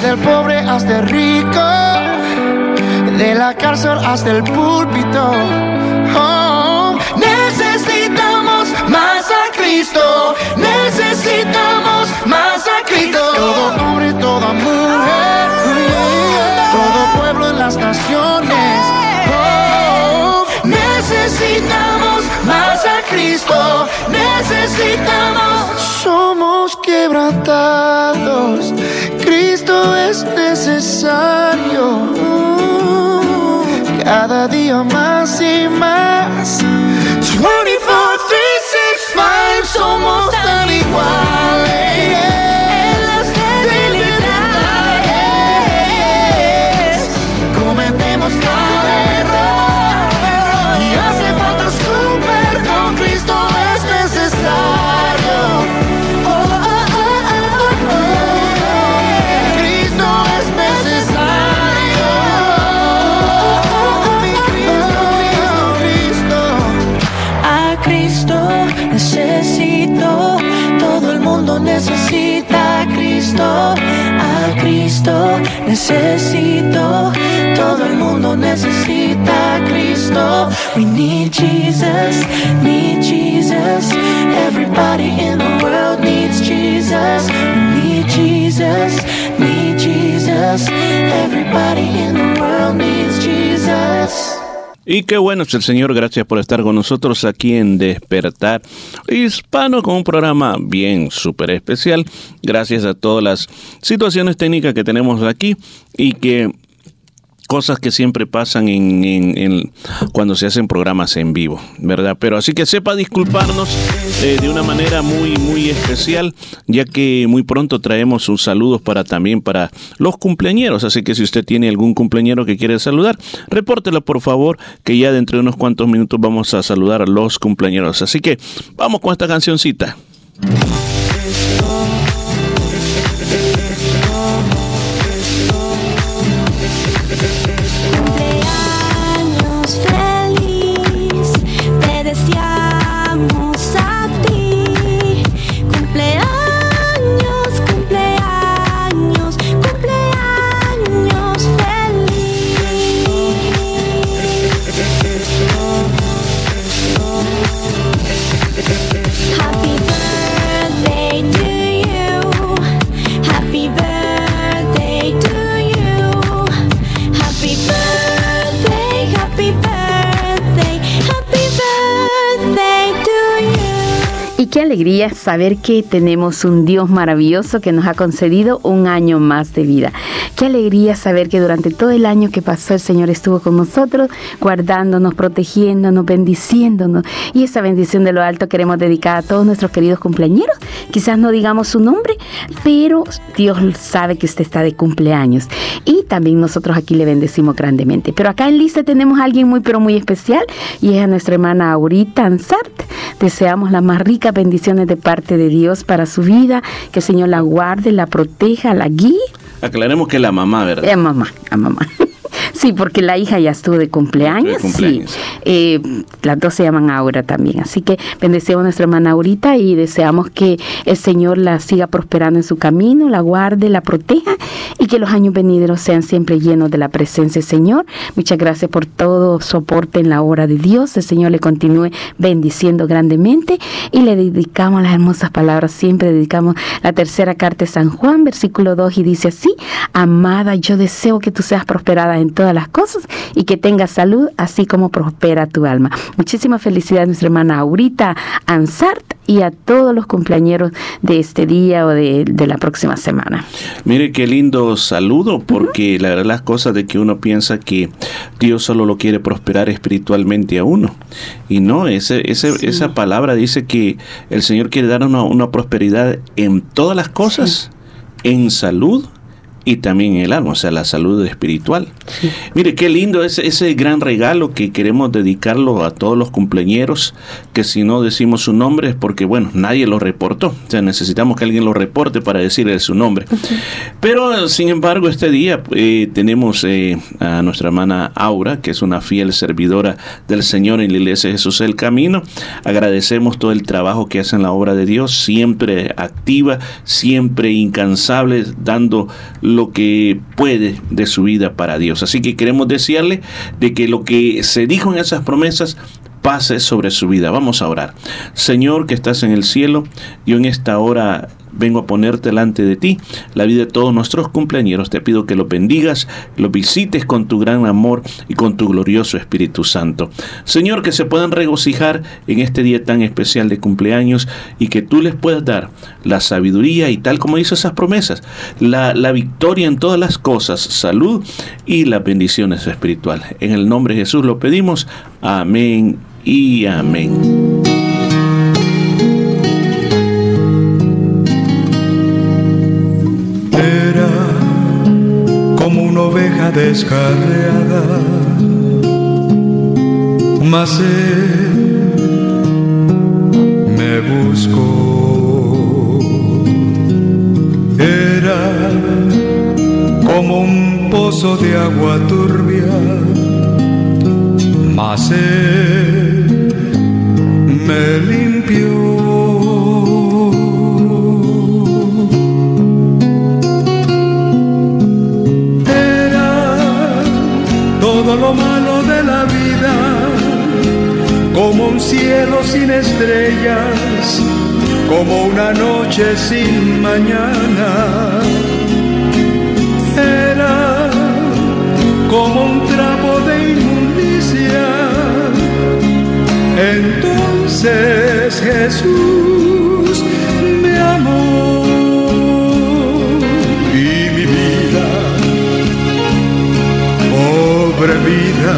Yeah. Desde el pobre hasta el rico, de la cárcel hasta el púlpito. Oh, necesitamos más a Cristo, necesitamos más a Cristo. Todo hombre, toda mujer, todo pueblo en las naciones. Oh, necesitamos a Cristo, necesitamos. Somos quebrantados, Cristo es necesario. Cada día más y más. We need Jesus, need Jesus. Everybody in the world needs Jesus. We need Jesus, need Jesus. Everybody in the world needs Jesus. Y qué bueno es el Señor, gracias por estar con nosotros aquí en Despertar Hispano con un programa bien súper especial. Gracias a todas las situaciones técnicas que tenemos aquí y que cosas que siempre pasan en, cuando se hacen programas en vivo, ¿verdad? Pero así que sepa disculparnos eh, de una manera muy, muy especial, ya que muy pronto traemos sus saludos para también para los cumpleañeros. Así que si usted tiene algún cumpleañero que quiere saludar, repórtelo por favor, que ya dentro de unos cuantos minutos vamos a saludar a los cumpleañeros. Así que vamos con esta cancioncita. Alegría saber que tenemos un Dios maravilloso que nos ha concedido un año más de vida. Qué alegría saber que durante todo el año que pasó el Señor estuvo con nosotros, guardándonos, protegiéndonos, bendiciéndonos. Y esa bendición de lo alto queremos dedicar a todos nuestros queridos cumpleañeros. Quizás no digamos su nombre, pero Dios sabe que usted está de cumpleaños. Y también nosotros aquí le bendecimos grandemente. Pero acá en lista tenemos a alguien muy, pero muy especial y es a nuestra hermana Aurita Ansart. Deseamos las más ricas bendiciones de parte de Dios para su vida, que el Señor la guarde, la proteja, la guíe. Aclaremos que la mamá, ¿verdad? Es mamá, a mamá. Sí, porque la hija ya estuvo de cumpleaños. De cumpleaños. Sí. Eh, las dos se llaman Aura también. Así que bendecimos a nuestra hermana Aurita y deseamos que el Señor la siga prosperando en su camino, la guarde, la proteja y que los años venideros sean siempre llenos de la presencia del Señor. Muchas gracias por todo soporte en la obra de Dios. El Señor le continúe bendiciendo grandemente y le dedicamos las hermosas palabras. Siempre dedicamos la tercera carta de San Juan, versículo 2 y dice así, amada, yo deseo que tú seas prosperada en todas las cosas y que tengas salud, así como prospera tu alma. Muchísimas felicidades nuestra hermana Aurita Ansart y a todos los cumpleañeros de este día o de, de la próxima semana. Mire qué lindo saludo, porque la verdad las cosas de que uno piensa que Dios solo lo quiere prosperar espiritualmente a uno. Y no, ese, ese, esa palabra dice que el Señor quiere dar una, una prosperidad en todas las cosas, en salud y también el alma, o sea, la salud espiritual. Mire, qué lindo es ese gran regalo que queremos dedicarlo a todos los cumpleañeros, que si no decimos su nombre es porque, bueno, nadie lo reportó. O sea, necesitamos que alguien lo reporte para decirle su nombre. Pero, sin embargo, este día eh, tenemos eh, a nuestra hermana Aura, que es una fiel servidora del Señor en la Iglesia Jesús el Camino. Agradecemos todo el trabajo que hace en la obra de Dios, siempre activa, siempre incansable, dando lo que puede de su vida para Dios. Así que queremos desearle de que lo que se dijo en esas promesas pase sobre su vida. Vamos a orar. Señor que estás en el cielo, yo en esta hora vengo a ponerte delante de ti la vida de todos nuestros cumpleaños. Te pido que los bendigas, los visites con tu gran amor y con tu glorioso Espíritu Santo. Señor, que se puedan regocijar en este día tan especial de cumpleaños y que tú les puedas dar la sabiduría y tal como hizo esas promesas, la, la victoria en todas las cosas, salud y las bendiciones espirituales. En el nombre de Jesús lo pedimos. Amén y amén. Descarriada, mas él me buscó. Era como un pozo de agua turbia, mas él me limpió. Un cielo sin estrellas, como una noche sin mañana. Era como un trapo de inmundicia. Entonces Jesús me amó y mi vida, pobre vida,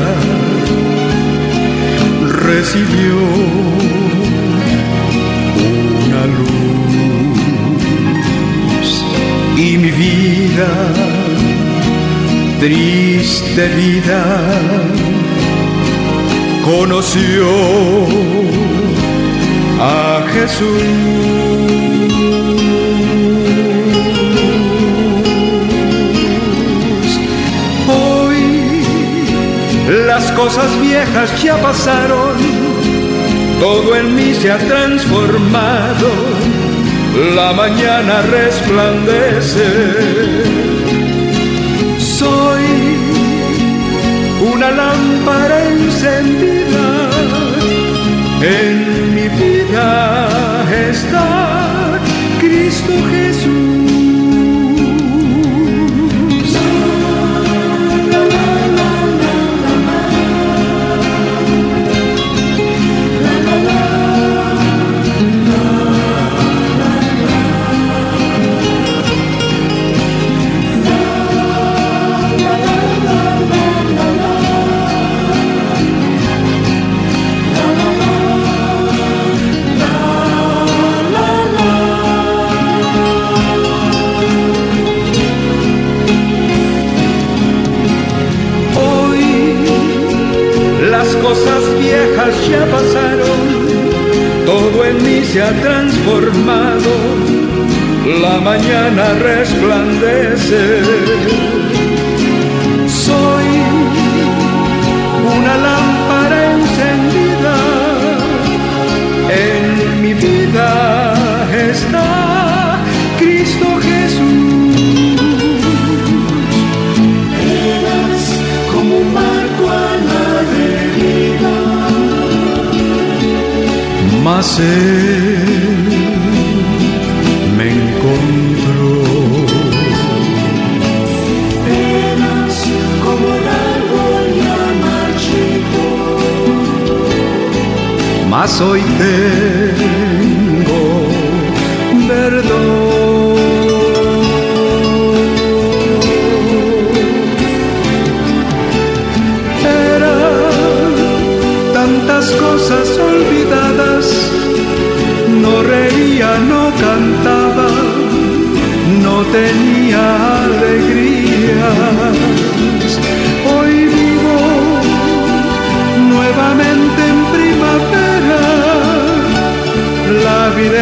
recibió una luz y mi vida, triste vida, conoció a Jesús. Las cosas viejas ya pasaron, todo en mí se ha transformado, la mañana resplandece. Soy una lámpara encendida. En mi vida está Cristo Jesús. Ya pasaron, todo en mí se ha transformado, la mañana resplandece. Soy una lámpara encendida, en mi vida está Él me encontró. Eras como un árbol ya marchito. Mas hoy tengo reía, no cantaba, no tenía alegrías. Hoy vivo nuevamente en primavera, la vida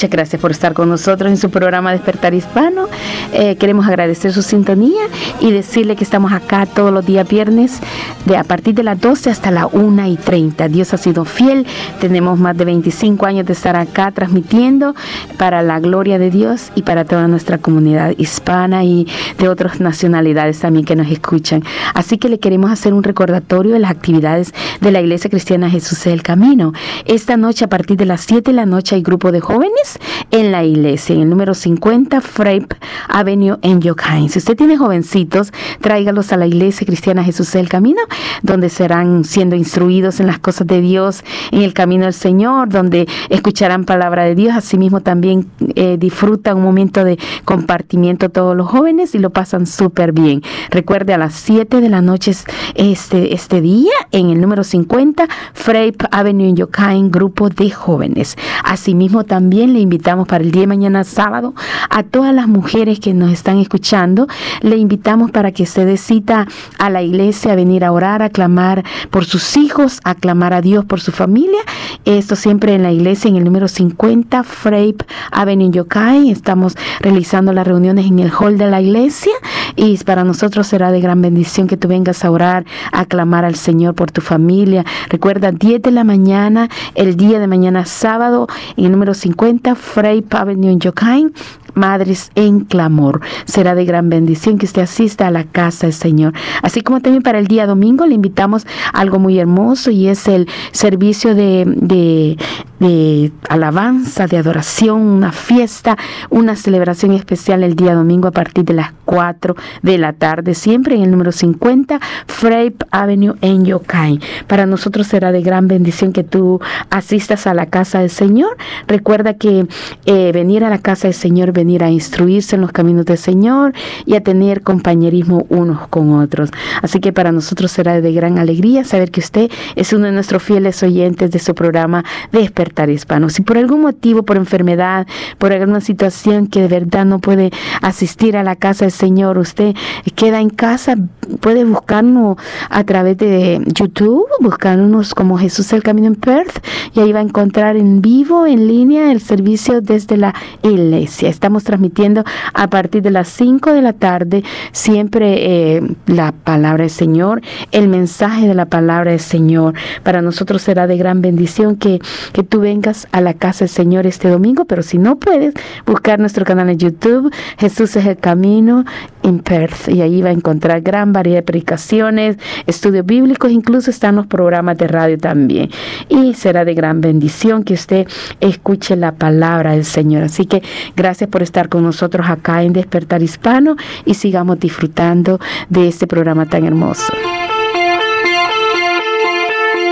muchas gracias por estar con nosotros en su programa Despertar Hispano. Eh, queremos agradecer su sintonía y decirle que estamos acá todos los días viernes de a partir de las 12 hasta la 1 y 30. Dios ha sido fiel. Tenemos más de 25 años de estar acá transmitiendo para la gloria de Dios y para toda nuestra comunidad hispana y de otras nacionalidades también que nos escuchan. Así que le queremos hacer un recordatorio de las actividades de la Iglesia Cristiana Jesús es el Camino. Esta noche a partir de las 7 de la noche hay grupo de jóvenes en la iglesia, en el número 50 Frape Avenue en Yokain. Si usted tiene jovencitos, tráigalos a la Iglesia Cristiana Jesús es el Camino, donde serán siendo instruidos en las cosas de Dios, en el camino del Señor, donde escucharán palabra de Dios. Asimismo, también eh, disfrutan un momento de compartimiento todos los jóvenes y lo pasan súper bien. Recuerde, a las 7 de la noche es este, este día, en el número 50 Frape Avenue en Yokain, grupo de jóvenes. Asimismo, también le invitamos para el día de mañana sábado a todas las mujeres que nos están escuchando, le invitamos para que se dé cita a la iglesia a venir a orar, a clamar por sus hijos, a clamar a Dios por su familia. Esto siempre en la iglesia en el número 50 Frape Avenue en Yokai. Estamos realizando las reuniones en el hall de la iglesia y para nosotros será de gran bendición que tú vengas a orar, a clamar al Señor por tu familia. Recuerda, 10 de la mañana, el día de mañana sábado, en el número 50 Frape Avenue en Yokain. Madres en clamor. Será de gran bendición que usted asista a la casa del Señor. Así como también para el día domingo le invitamos algo muy hermoso y es el servicio de, de, de alabanza, de adoración, una fiesta, una celebración especial el día domingo a partir de las 4 de la tarde, siempre en el número 50 Frape Avenue en Yokai. Para nosotros será de gran bendición que tú asistas a la casa del Señor. Recuerda que eh, venir a la casa del Señor, venir a instruirse en los caminos del Señor y a tener compañerismo unos con otros. Así que para nosotros será de gran alegría saber que usted es uno de nuestros fieles oyentes de su programa Despertar Hispano. Si por algún motivo, por enfermedad, por alguna situación que de verdad no puede asistir a la casa del Señor, usted queda en casa, puede buscarnos a través de YouTube, buscarnos como Jesús el Camino en Perth y ahí va a encontrar en vivo, en línea, el servicio desde la iglesia. Estamos transmitiendo a partir de las 5 de la tarde siempre eh, la palabra del Señor, el mensaje de la palabra del Señor. Para nosotros será de gran bendición que, que tú vengas a la casa del Señor este domingo, pero si no puedes, buscar nuestro canal en YouTube, Jesús es el Camino en Perth, y ahí va a encontrar gran variedad de predicaciones, estudios bíblicos, incluso están los programas de radio también. Y será de gran bendición que usted escuche la palabra del Señor. Así que gracias por estar con nosotros acá en Despertar Hispano y sigamos disfrutando de este programa tan hermoso.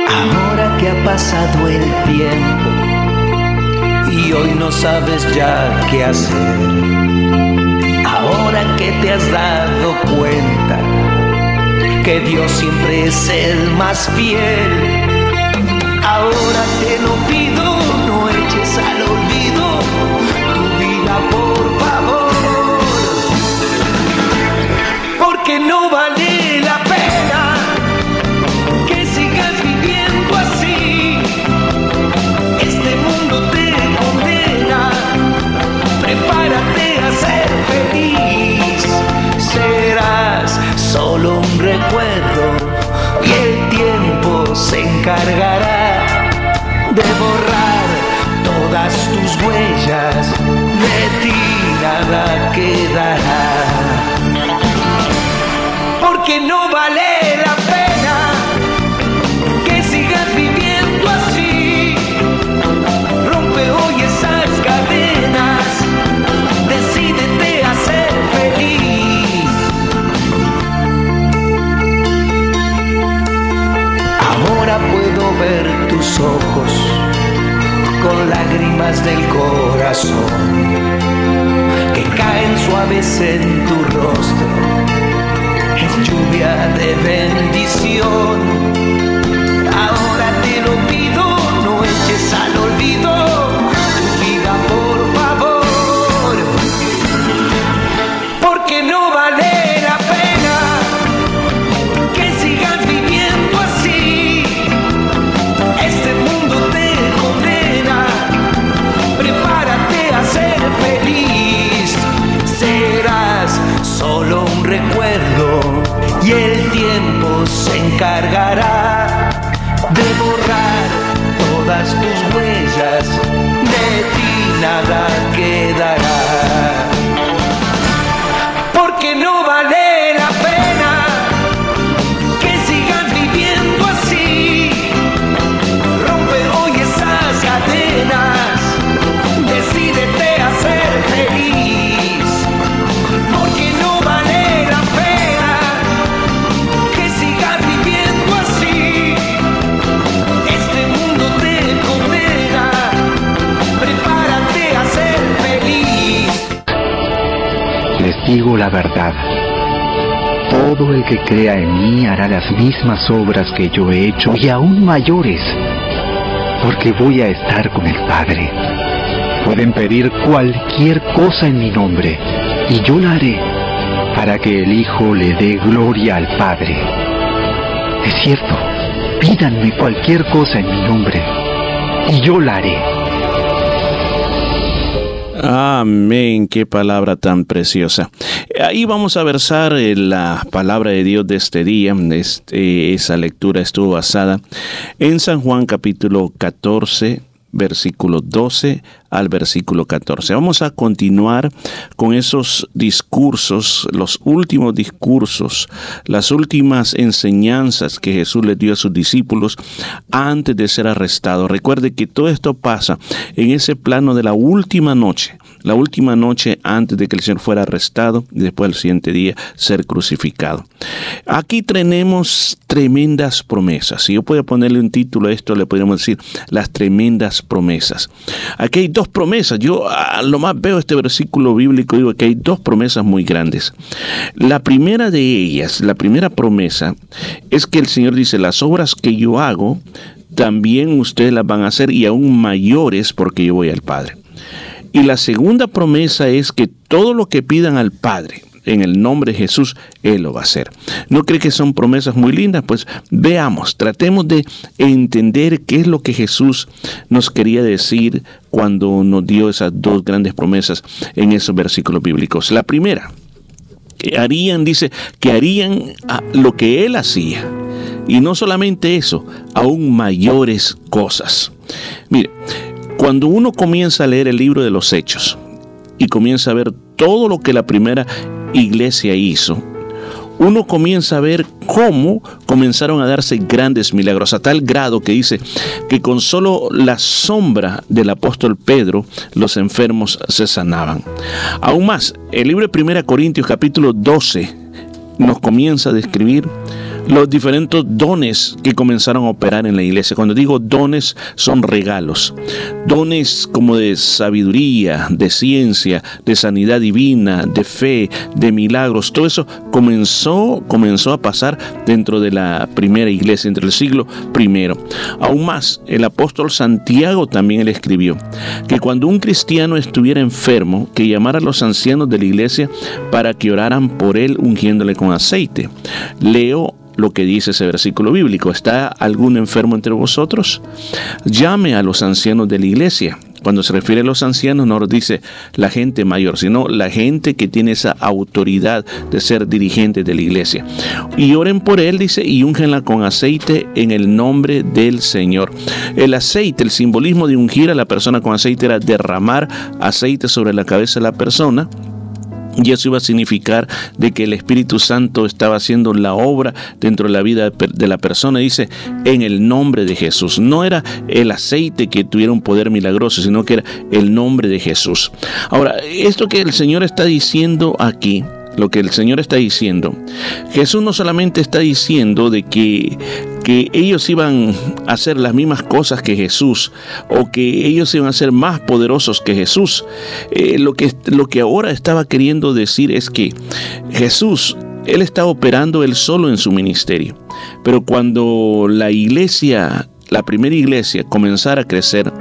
Ahora que ha pasado el tiempo y hoy no sabes ya qué hacer. Ahora que te has dado cuenta que Dios siempre es el más fiel, ahora te lo pido, no eches por a ser encargará de borrar todas tus huellas. Quedará. Porque no vale la pena que sigas viviendo así. Rompe hoy esas cadenas, decídete a ser feliz. Ahora puedo ver tus ojos con lágrimas del corazón caen suaves en tu rostro. Es lluvia de bendición. Ahora te lo pido, no eches al olvido se digo la verdad. Todo el que crea en mí hará las mismas obras que yo he hecho y aún mayores, porque voy a estar con el Padre. Pueden pedir cualquier cosa en mi nombre y yo la haré para que el Hijo le dé gloria al Padre. Es cierto, pídanme cualquier cosa en mi nombre y yo la haré. Amén, qué palabra tan preciosa. Ahí vamos a versar eh, la palabra de Dios de este día. Este, esa lectura estuvo basada en San Juan capítulo 14, versículo 12 al versículo 14. Vamos a continuar con esos discursos, los últimos discursos, las últimas enseñanzas que Jesús le dio a sus discípulos antes de ser arrestado. Recuerde que todo esto pasa en ese plano de la última noche, la última noche antes de que el Señor fuera arrestado y después el siguiente día ser crucificado. Aquí tenemos tremendas promesas. Si yo puedo ponerle un título a esto, le podríamos decir las tremendas promesas. Aquí hay dos promesas. Yo a lo más veo este versículo bíblico, digo que hay dos promesas muy grandes. La primera de ellas, la primera promesa, es que el Señor dice, las obras que yo hago, también ustedes las van a hacer y aún mayores porque yo voy al Padre. Y la segunda promesa es que todo lo que pidan al Padre en el nombre de Jesús, Él lo va a hacer. ¿No cree que son promesas muy lindas? Pues veamos, tratemos de entender qué es lo que Jesús nos quería decir cuando nos dio esas dos grandes promesas en esos versículos bíblicos. La primera, que harían, dice, que harían ah, lo que Él hacía. Y no solamente eso, aún mayores cosas. Mire, cuando uno comienza a leer el libro de los Hechos y comienza a ver todo lo que la primera iglesia hizo, uno comienza a ver cómo comenzaron a darse grandes milagros, a tal grado que dice que con solo la sombra del apóstol Pedro los enfermos se sanaban. Aún más, el libro de 1 Corintios capítulo 12 nos comienza a describir los diferentes dones que comenzaron a operar en la iglesia. Cuando digo dones, son regalos. Dones como de sabiduría, de ciencia, de sanidad divina, de fe, de milagros. Todo eso comenzó, comenzó a pasar dentro de la primera iglesia, entre el siglo primero. Aún más, el apóstol Santiago también él escribió que cuando un cristiano estuviera enfermo, que llamara a los ancianos de la iglesia para que oraran por él ungiéndole con aceite. Leo lo que dice ese versículo bíblico. ¿Está algún enfermo entre vosotros? Llame a los ancianos de la iglesia. Cuando se refiere a los ancianos no dice la gente mayor, sino la gente que tiene esa autoridad de ser dirigente de la iglesia. Y oren por él, dice, y úngenla con aceite en el nombre del Señor. El aceite, el simbolismo de ungir a la persona con aceite era derramar aceite sobre la cabeza de la persona y eso iba a significar de que el Espíritu Santo estaba haciendo la obra dentro de la vida de la persona. Dice, en el nombre de Jesús. No era el aceite que tuviera un poder milagroso, sino que era el nombre de Jesús. Ahora, esto que el Señor está diciendo aquí, lo que el Señor está diciendo. Jesús no solamente está diciendo de que, que ellos iban a hacer las mismas cosas que Jesús o que ellos iban a ser más poderosos que Jesús. Eh, lo, que, lo que ahora estaba queriendo decir es que Jesús, Él está operando Él solo en su ministerio. Pero cuando la iglesia, la primera iglesia, comenzara a crecer,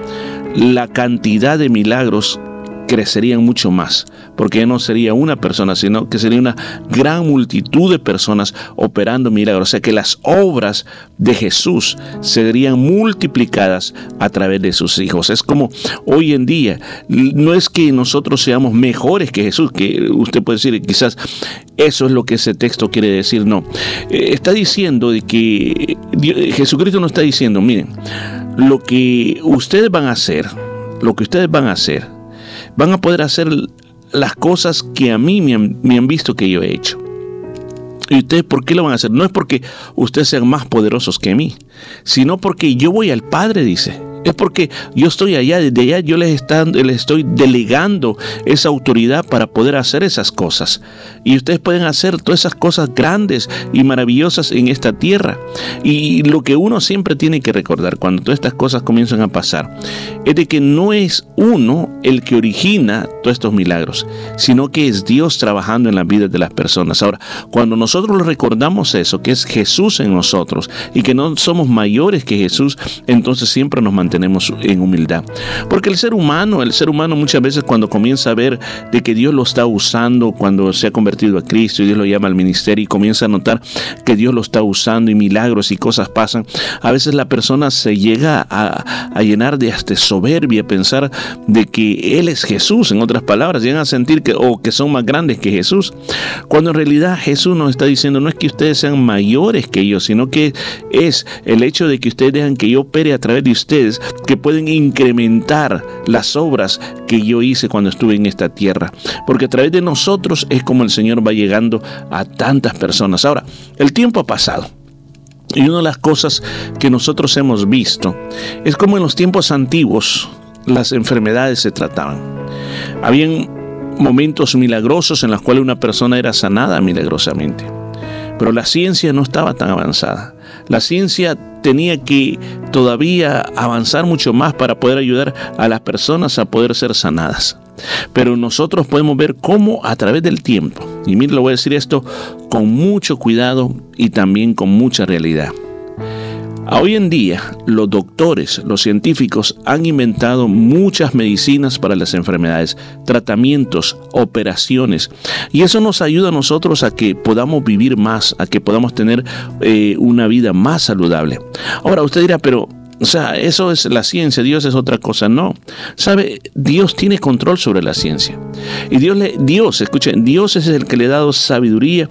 la cantidad de milagros crecerían mucho más, porque no sería una persona, sino que sería una gran multitud de personas operando milagros. O sea que las obras de Jesús serían multiplicadas a través de sus hijos. Es como hoy en día, no es que nosotros seamos mejores que Jesús, que usted puede decir quizás eso es lo que ese texto quiere decir, no. Eh, Está diciendo de que Jesucristo no está diciendo, miren, lo que ustedes van a hacer, lo que ustedes van a hacer, van a poder hacer las cosas que a mí me han, visto que yo he hecho. ¿Y ustedes por qué lo van a hacer? No es porque ustedes sean más poderosos que mí, sino porque yo voy al Padre, dice. Es porque yo estoy allá, desde allá yo les, les estoy delegando esa autoridad para poder hacer esas cosas. Y ustedes pueden hacer todas esas cosas grandes y maravillosas en esta tierra. Y lo que uno siempre tiene que recordar cuando todas estas cosas comienzan a pasar es de que no es uno el que origina todos estos milagros, sino que es Dios trabajando en las vidas de las personas. Ahora, cuando nosotros recordamos eso, que es Jesús en nosotros y que no somos mayores que Jesús, entonces siempre nos mantenemos en humildad. Porque el ser humano, el ser humano muchas veces cuando comienza a ver de que Dios lo está usando, cuando se ha convertido a Cristo y Dios lo llama al ministerio y comienza a notar que Dios lo está usando y milagros y cosas pasan, a veces la persona se llega a, a llenar de hasta soberbia, pensar de que Él es Jesús, en otras palabras, llegan a sentir que, o que son más grandes que Jesús, cuando en realidad Jesús nos está diciendo no es que ustedes sean mayores que yo, sino que es el hecho de que ustedes dejan que yo opere a través de ustedes, que pueden incrementar las obras que yo hice cuando estuve en esta tierra, porque a través de nosotros es como el Señor va llegando a tantas personas. Ahora, el tiempo ha pasado. Y una de las cosas que nosotros hemos visto es como en los tiempos antiguos las enfermedades se trataban. Habían momentos milagrosos en los cuales una persona era sanada milagrosamente. Pero la ciencia no estaba tan avanzada. La ciencia tenía que todavía avanzar mucho más para poder ayudar a las personas a poder ser sanadas. Pero nosotros podemos ver cómo a través del tiempo, y mire, le voy a decir esto con mucho cuidado y también con mucha realidad. Hoy en día, los doctores, los científicos han inventado muchas medicinas para las enfermedades, tratamientos, operaciones, y eso nos ayuda a nosotros a que podamos vivir más, a que podamos tener eh, una vida más saludable. Ahora usted dirá, pero o sea, eso es la ciencia, Dios es otra cosa. No. ¿Sabe? Dios tiene control sobre la ciencia. Y Dios, le, Dios, escuchen, Dios es el que le ha dado sabiduría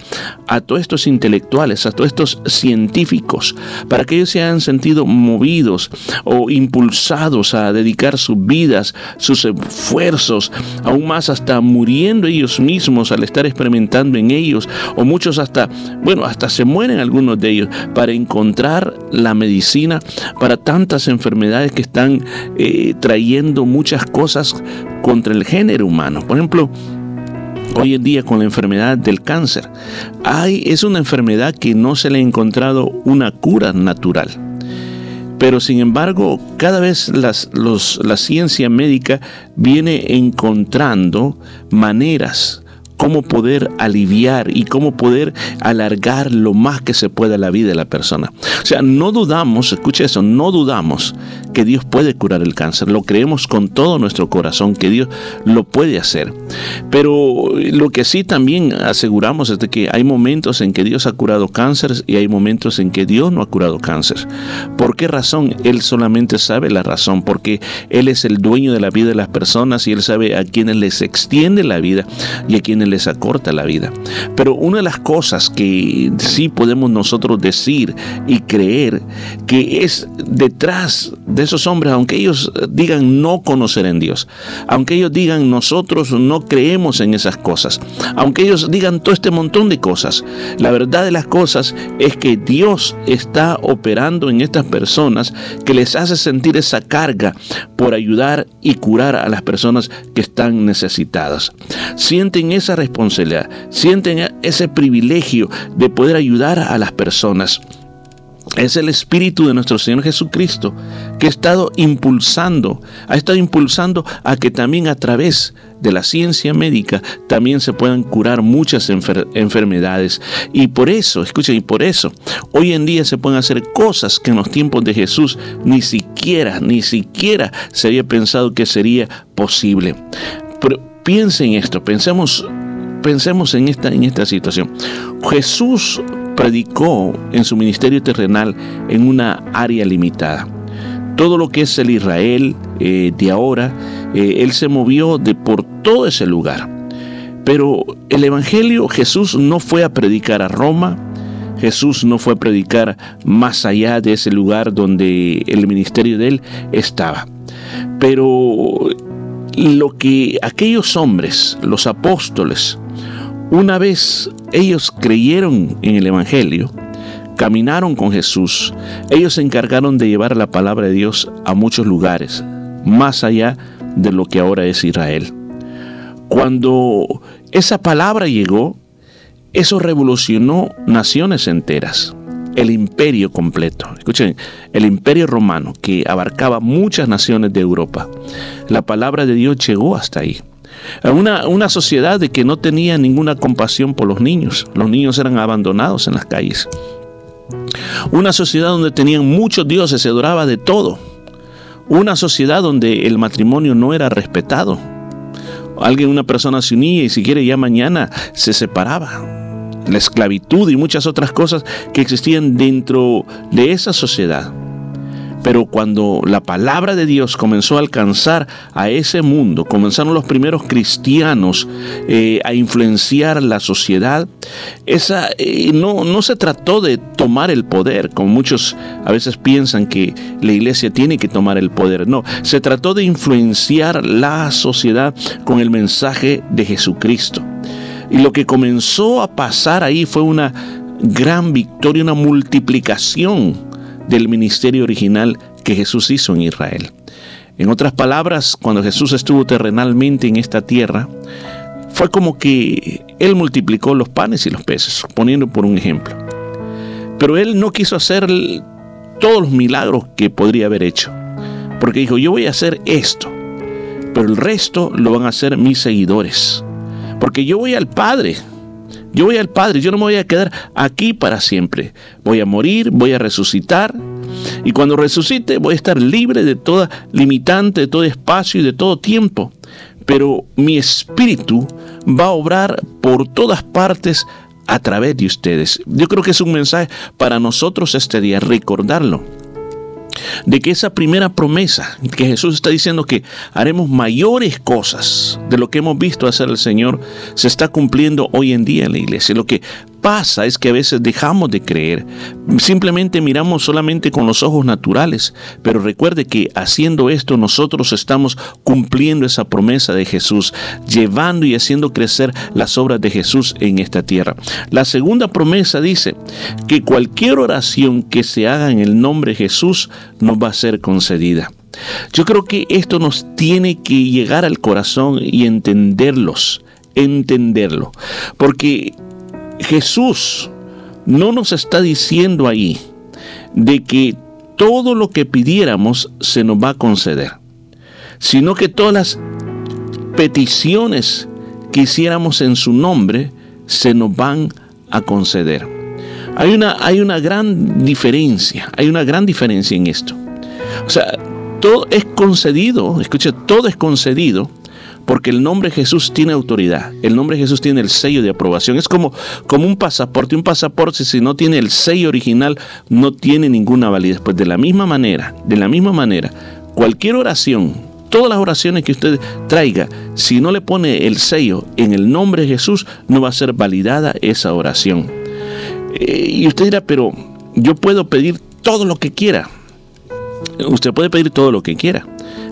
a todos estos intelectuales, a todos estos científicos, para que ellos se hayan sentido movidos o impulsados a dedicar sus vidas, sus esfuerzos, aún más hasta muriendo ellos mismos al estar experimentando en ellos, o muchos hasta, bueno, hasta se mueren algunos de ellos, para encontrar la medicina para tantas enfermedades que están eh, trayendo muchas cosas contra el género humano. Por ejemplo, hoy en día con la enfermedad del cáncer. Hay, es una enfermedad que no se le ha encontrado una cura natural. Pero sin embargo, cada vez las- los- la ciencia médica viene encontrando maneras cómo poder aliviar y cómo poder alargar lo más que se pueda la vida de la persona. O sea, no dudamos, escuche eso, no dudamos que Dios puede curar el cáncer. Lo creemos con todo nuestro corazón que Dios lo puede hacer. Pero lo que sí también aseguramos es de que hay momentos en que Dios ha curado cánceres y hay momentos en que Dios no ha curado cáncer. ¿Por qué razón? Él solamente sabe la razón, porque Él es el dueño de la vida de las personas y Él sabe a quienes les extiende la vida y a quienes les acorta la vida. Pero una de las cosas que sí podemos nosotros decir y creer que es detrás de esos hombres, aunque ellos digan no conocer en Dios, aunque ellos digan nosotros no creemos en esas cosas, aunque ellos digan todo este montón de cosas, la verdad de las cosas es que Dios está operando en estas personas que les hace sentir esa carga por ayudar y curar a las personas que están necesitadas. Sienten esa responsabilidad, sienten ese privilegio de poder ayudar a las personas. Es el Espíritu de nuestro Señor Jesucristo que ha estado impulsando, ha estado impulsando a que también a través de la ciencia médica también se puedan curar muchas enfer- enfermedades. Y por eso, escuchen, y por eso, hoy en día se pueden hacer cosas que en los tiempos de Jesús ni siquiera, ni siquiera se había pensado que sería posible. Pero piensen esto, pensemos, pensemos en esta, en esta situación. Jesús predicó en su ministerio terrenal en una área limitada. Todo lo que es el Israel eh, de ahora, eh, él se movió de por todo ese lugar. Pero el Evangelio Jesús no fue a predicar a Roma, Jesús no fue a predicar más allá de ese lugar donde el ministerio de él estaba. Pero lo que aquellos hombres, los apóstoles, una vez ellos creyeron en el Evangelio, caminaron con Jesús, ellos se encargaron de llevar la palabra de Dios a muchos lugares, más allá de lo que ahora es Israel. Cuando esa palabra llegó, eso revolucionó naciones enteras, el imperio completo. Escuchen, el imperio romano que abarcaba muchas naciones de Europa. La palabra de Dios llegó hasta ahí. Una, una sociedad de que no tenía ninguna compasión por los niños. Los niños eran abandonados en las calles. Una sociedad donde tenían muchos dioses, se adoraba de todo. Una sociedad donde el matrimonio no era respetado. Alguien, una persona se unía y si quiere ya mañana se separaba. La esclavitud y muchas otras cosas que existían dentro de esa sociedad. Pero cuando la palabra de Dios comenzó a alcanzar a ese mundo, comenzaron los primeros cristianos eh, a influenciar la sociedad, esa, eh, no, no se trató de tomar el poder, como muchos a veces piensan que la iglesia tiene que tomar el poder. No, se trató de influenciar la sociedad con el mensaje de Jesucristo. Y lo que comenzó a pasar ahí fue una gran victoria, una multiplicación del ministerio original que Jesús hizo en Israel. En otras palabras, cuando Jesús estuvo terrenalmente en esta tierra, fue como que Él multiplicó los panes y los peces, poniendo por un ejemplo. Pero Él no quiso hacer todos los milagros que podría haber hecho, porque dijo, yo voy a hacer esto, pero el resto lo van a hacer mis seguidores, porque yo voy al Padre, yo voy al Padre, yo no me voy a quedar aquí para siempre. Voy a morir, voy a resucitar. Y cuando resucite voy a estar libre de toda limitante, de todo espacio y de todo tiempo. Pero mi espíritu va a obrar por todas partes a través de ustedes. Yo creo que es un mensaje para nosotros este día, recordarlo de que esa primera promesa que Jesús está diciendo que haremos mayores cosas de lo que hemos visto hacer el Señor se está cumpliendo hoy en día en la iglesia. Lo que pasa es que a veces dejamos de creer, simplemente miramos solamente con los ojos naturales, pero recuerde que haciendo esto nosotros estamos cumpliendo esa promesa de Jesús, llevando y haciendo crecer las obras de Jesús en esta tierra. La segunda promesa dice que cualquier oración que se haga en el nombre de Jesús nos va a ser concedida. Yo creo que esto nos tiene que llegar al corazón y entenderlos entenderlo. Porque Jesús no nos está diciendo ahí de que todo lo que pidiéramos se nos va a conceder, sino que todas las peticiones que hiciéramos en su nombre se nos van a conceder. Hay una, hay una gran diferencia, hay una gran diferencia en esto. O sea, todo es concedido, escucha, todo es concedido porque el nombre Jesús tiene autoridad, el nombre Jesús tiene el sello de aprobación. Es como, como un pasaporte, un pasaporte si no tiene el sello original no tiene ninguna validez. Pues de la misma manera, de la misma manera, cualquier oración, todas las oraciones que usted traiga, si no le pone el sello en el nombre de Jesús, no va a ser validada esa oración. Eh, y usted dirá, pero yo puedo pedir todo lo que quiera. Usted puede pedir todo lo que quiera,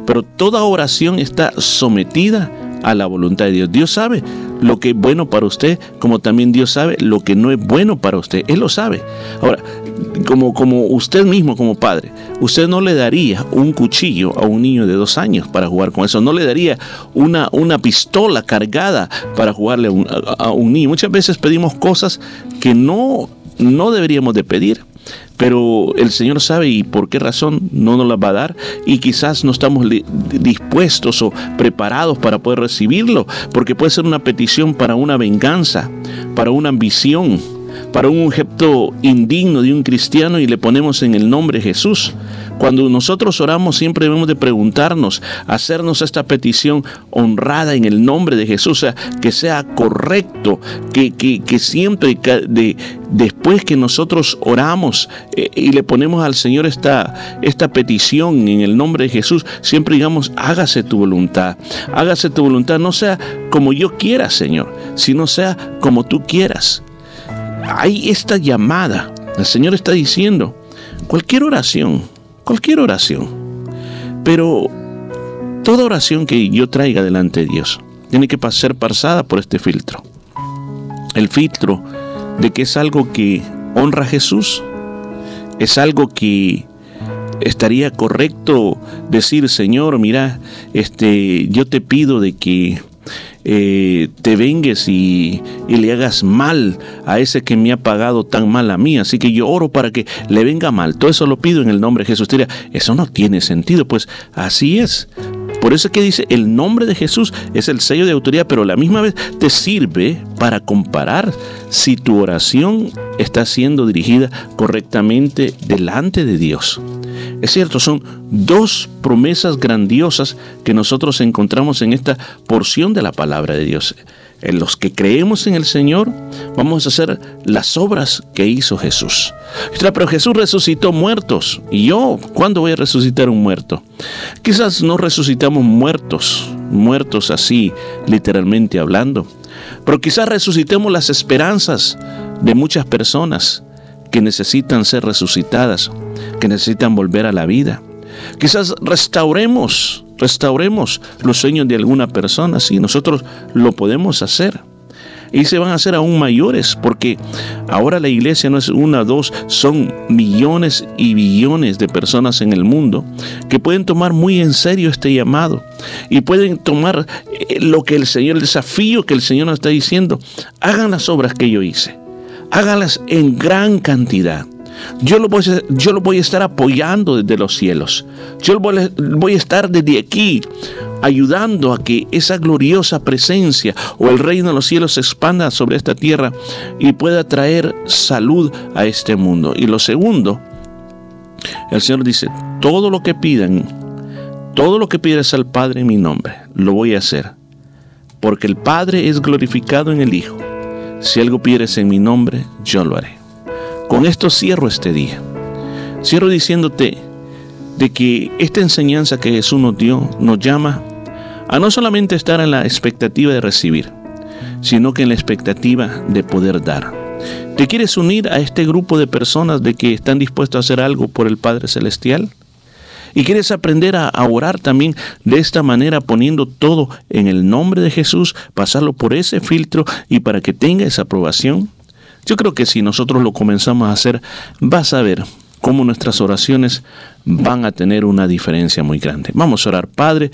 pero toda oración está sometida a la voluntad de Dios. Dios sabe lo que es bueno para usted, como también Dios sabe lo que no es bueno para usted. Él lo sabe. Ahora, como, como usted mismo, como padre, usted no le daría un cuchillo a un niño de dos años para jugar con eso. No le daría una, una pistola cargada para jugarle a un, a- un niño. Muchas veces pedimos cosas que no, no deberíamos de pedir pero el Señor sabe y por qué razón no nos las va a dar y quizás no estamos dispuestos o preparados para poder recibirlo, porque puede ser una petición para una venganza, para una ambición, para un objeto indigno de un cristiano y le ponemos en el nombre Jesús. Cuando nosotros oramos siempre debemos de preguntarnos, hacernos esta petición honrada en el nombre de Jesús, o sea, que sea correcto, que, que, siempre de, después que nosotros oramos eh, y le ponemos al Señor esta, esta petición en el nombre de Jesús, siempre digamos, hágase tu voluntad, hágase tu voluntad, no sea como yo quiera, Señor, sino sea como tú quieras. Hay esta llamada, el Señor está diciendo, cualquier oración, cualquier oración, pero toda oración que yo traiga delante de Dios tiene que ser pasada por este filtro. El filtro de que es algo que honra a Jesús, es algo que estaría correcto decir, Señor, mira, este, yo te pido de que eh, te vengues y, le hagas mal a ese que me ha pagado tan mal a mí. Así que yo oro para que le venga mal. Todo eso lo pido en el nombre de Jesús. Dirá, eso no tiene sentido. Pues así es. Por eso es que dice, el nombre de Jesús es el sello de autoridad, pero a la misma vez te sirve para comparar si tu oración está siendo dirigida correctamente delante de Dios. Es cierto, son dos promesas grandiosas que nosotros encontramos en esta porción de la palabra de Dios. En los que creemos en el Señor, vamos a hacer las obras que hizo Jesús. Pero Jesús resucitó muertos. ¿Y yo cuándo voy a resucitar un muerto? Quizás no resucitamos muertos, muertos así, literalmente hablando. Pero quizás resucitemos las esperanzas de muchas personas que necesitan ser resucitadas, que necesitan volver a la vida. Quizás restauremos, restauremos los sueños de alguna persona, sí, nosotros lo podemos hacer. Y se van a hacer aún mayores, porque ahora la iglesia no es una, dos, son millones y billones de personas en el mundo que pueden tomar muy en serio este llamado y pueden tomar eh, lo que el Señor, el desafío que el Señor nos está diciendo. Hagan las obras que yo hice, háganlas en gran cantidad. Yo lo, voy a, yo lo voy a estar apoyando desde los cielos. Yo voy a estar desde aquí ayudando a que esa gloriosa presencia o el reino de los cielos se expanda sobre esta tierra y pueda traer salud a este mundo. Y lo segundo, el Señor dice, todo lo que pidan, todo lo que pidas al Padre en mi nombre, lo voy a hacer. Porque el Padre es glorificado en el Hijo. Si algo pides en mi nombre, yo lo haré. Con esto cierro este día. Cierro diciéndote de que esta enseñanza que Jesús nos dio nos llama a no solamente estar en la expectativa de recibir, sino que en la expectativa de poder dar. ¿Te quieres unir a este grupo de personas de que están dispuestos a hacer algo por el Padre Celestial? ¿Y quieres aprender a, orar también de esta manera, poniendo todo en el nombre de Jesús, pasarlo por ese filtro y para que tenga esa aprobación? Yo creo que si nosotros lo comenzamos a hacer, vas a ver cómo nuestras oraciones van a tener una diferencia muy grande. Vamos a orar, Padre,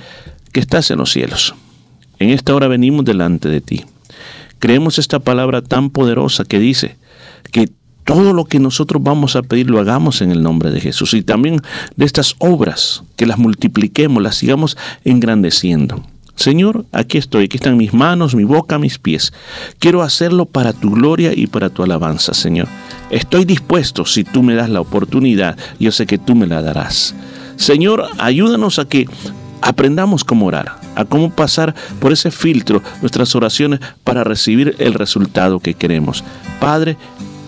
que estás en los cielos. En esta hora venimos delante de ti. Creemos esta palabra tan poderosa que dice que todo lo que nosotros vamos a pedir lo hagamos en el nombre de Jesús. Y también de estas obras, que las multipliquemos, las sigamos engrandeciendo. Señor, aquí estoy, aquí están mis manos, mi boca, mis pies. Quiero hacerlo para tu gloria y para tu alabanza, Señor. Estoy dispuesto si tú me das la oportunidad, yo sé que tú me la darás. Señor, ayúdanos a que aprendamos cómo orar, a cómo pasar por ese filtro nuestras oraciones para recibir el resultado que queremos. Padre,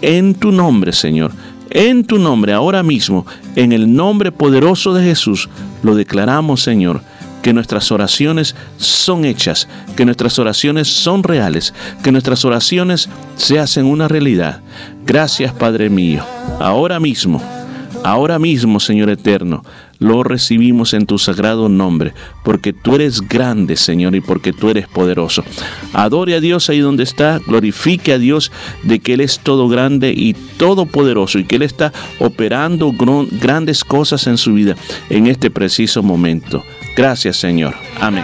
en tu nombre, Señor, en tu nombre, ahora mismo, en el nombre poderoso de Jesús, lo declaramos, Señor, que nuestras oraciones son hechas, que nuestras oraciones son reales, que nuestras oraciones se hacen una realidad. Gracias, Padre mío. Ahora mismo, ahora mismo, Señor eterno, lo recibimos en tu sagrado nombre, porque tú eres grande, Señor, y porque tú eres poderoso. Adore a Dios ahí donde está, glorifique a Dios de que Él es todo grande y todopoderoso y que Él está operando grandes cosas en su vida en este preciso momento. Gracias, Señor. Amén.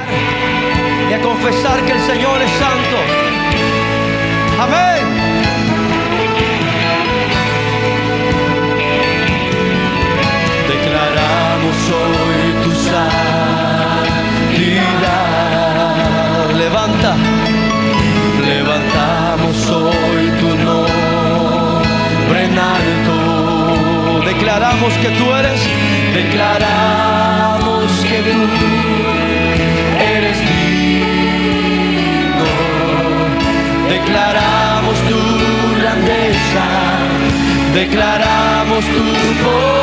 Declaramos que tú eres, declaramos que tú eres digno. Declaramos tu grandeza, declaramos tu poder.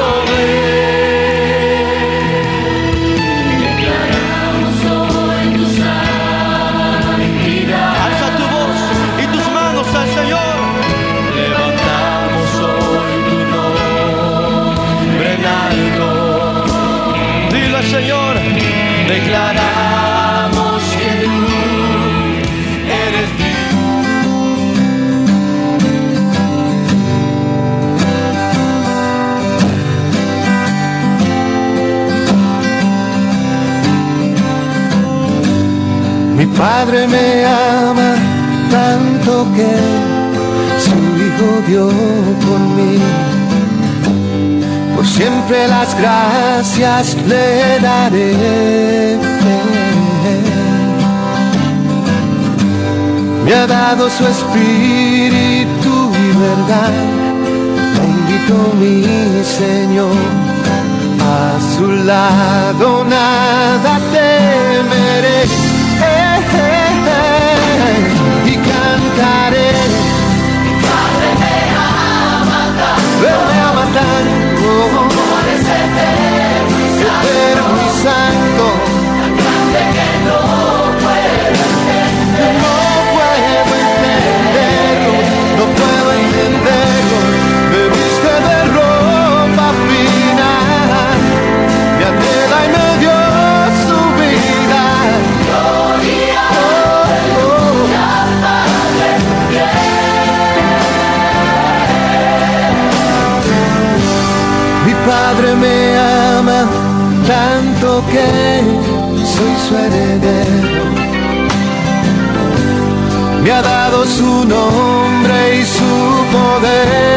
Me ama tanto que su hijo dio por mí. Por siempre las gracias le daré. Me ha dado su espíritu y verdad. Bendito mi Señor. A su lado nada temeré. Tanto. Me ama tanto. Eres eterno y santo. Eterno y santo. Tanto que soy su heredero. Me ha dado su nombre y su poder.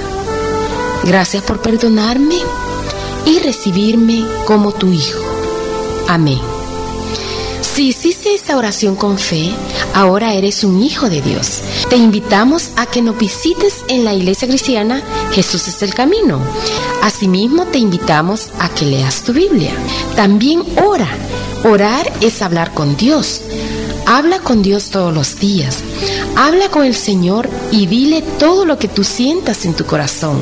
Gracias por perdonarme y recibirme como tu hijo. Amén. Si hiciste esta oración con fe, ahora eres un hijo de Dios. Te invitamos a que nos visites en la iglesia cristiana Jesús es el camino. Asimismo, te invitamos a que leas tu Biblia. También ora. Orar es hablar con Dios. Habla con Dios todos los días. Habla con el Señor y dile todo lo que tú sientas en tu corazón.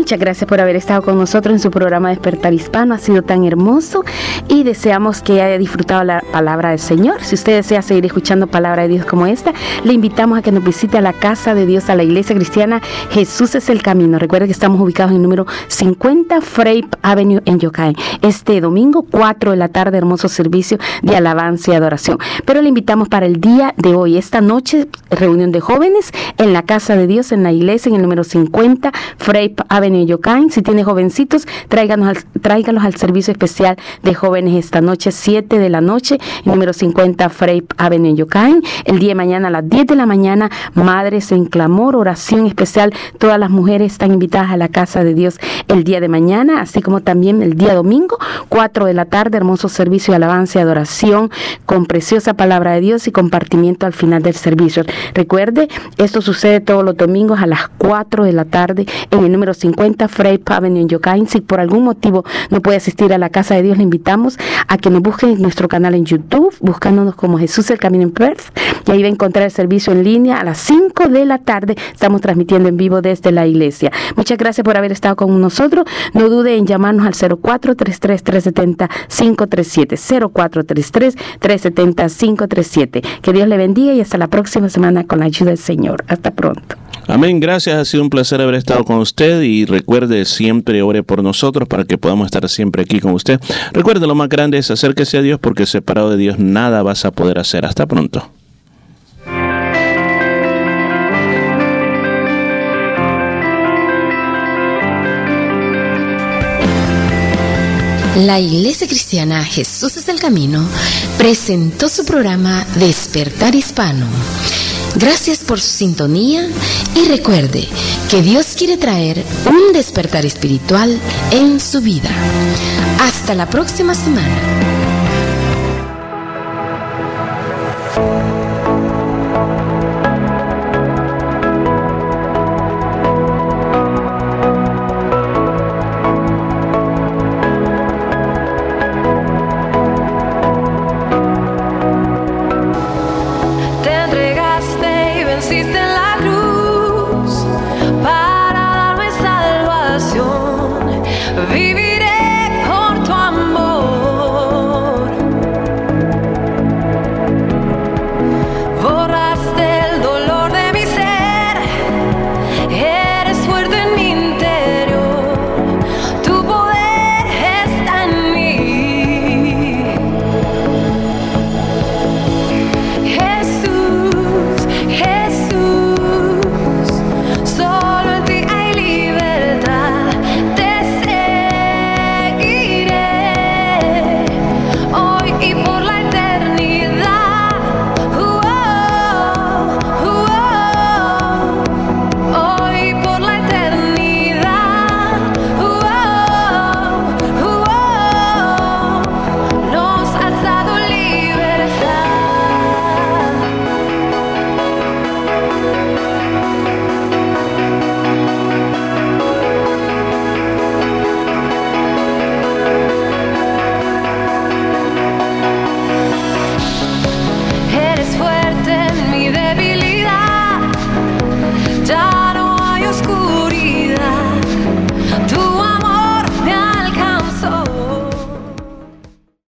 Muchas gracias por haber estado con nosotros en su programa Despertar Hispano. Ha sido tan hermoso y deseamos que haya disfrutado la palabra del Señor. Si usted desea seguir escuchando palabra de Dios como esta, le invitamos a que nos visite a la casa de Dios, a la iglesia cristiana Jesús es el camino. Recuerde que estamos ubicados en el número 50 Frape Avenue en Yokain. Este domingo, 4 de la tarde, hermoso servicio de alabanza y adoración. Pero le invitamos para el día de hoy, esta noche, reunión de jóvenes en la casa de Dios, en la iglesia, en el número 50 Frape Avenue Yokain. Si tiene jovencitos, tráiganos al, tráigalos al servicio especial de jóvenes esta noche, 7 de la noche, número 50 Frape Avenue Yokain. El día de mañana a las 10 de la mañana, Madres en Clamor, oración especial. Todas las mujeres están invitadas a la casa de Dios el día de mañana, así como también el día domingo, 4 de la tarde, hermoso servicio de alabanza y adoración con preciosa palabra de Dios y compartimiento al final del servicio. Recuerde, esto sucede todos los domingos a las 4 de la tarde en el número 50 Frey Avenue en Yokain. Si por algún motivo no puede asistir a la casa de Dios, le invitamos a que nos busquen en nuestro canal en YouTube, buscándonos como Jesús el Camino en Perth. Y ahí va a encontrar el servicio en línea a las 5 de la tarde. Estamos transmitiendo en vivo desde la iglesia. Muchas gracias por haber estado con nosotros. No dude en llamarnos al 0433-370-537. 0433-370-537. Que Dios le bendiga y hasta la próxima semana con la ayuda del Señor. Hasta pronto. Amén, gracias, ha sido un placer haber estado con usted y recuerde siempre ore por nosotros para que podamos estar siempre aquí con usted. Recuerde, lo más grande es acérquese a Dios porque separado de Dios nada vas a poder hacer. Hasta pronto. La Iglesia Cristiana Jesús es el Camino presentó su programa Despertar Hispano. Gracias por su sintonía y recuerde que Dios quiere traer un despertar espiritual en su vida. Hasta la próxima semana.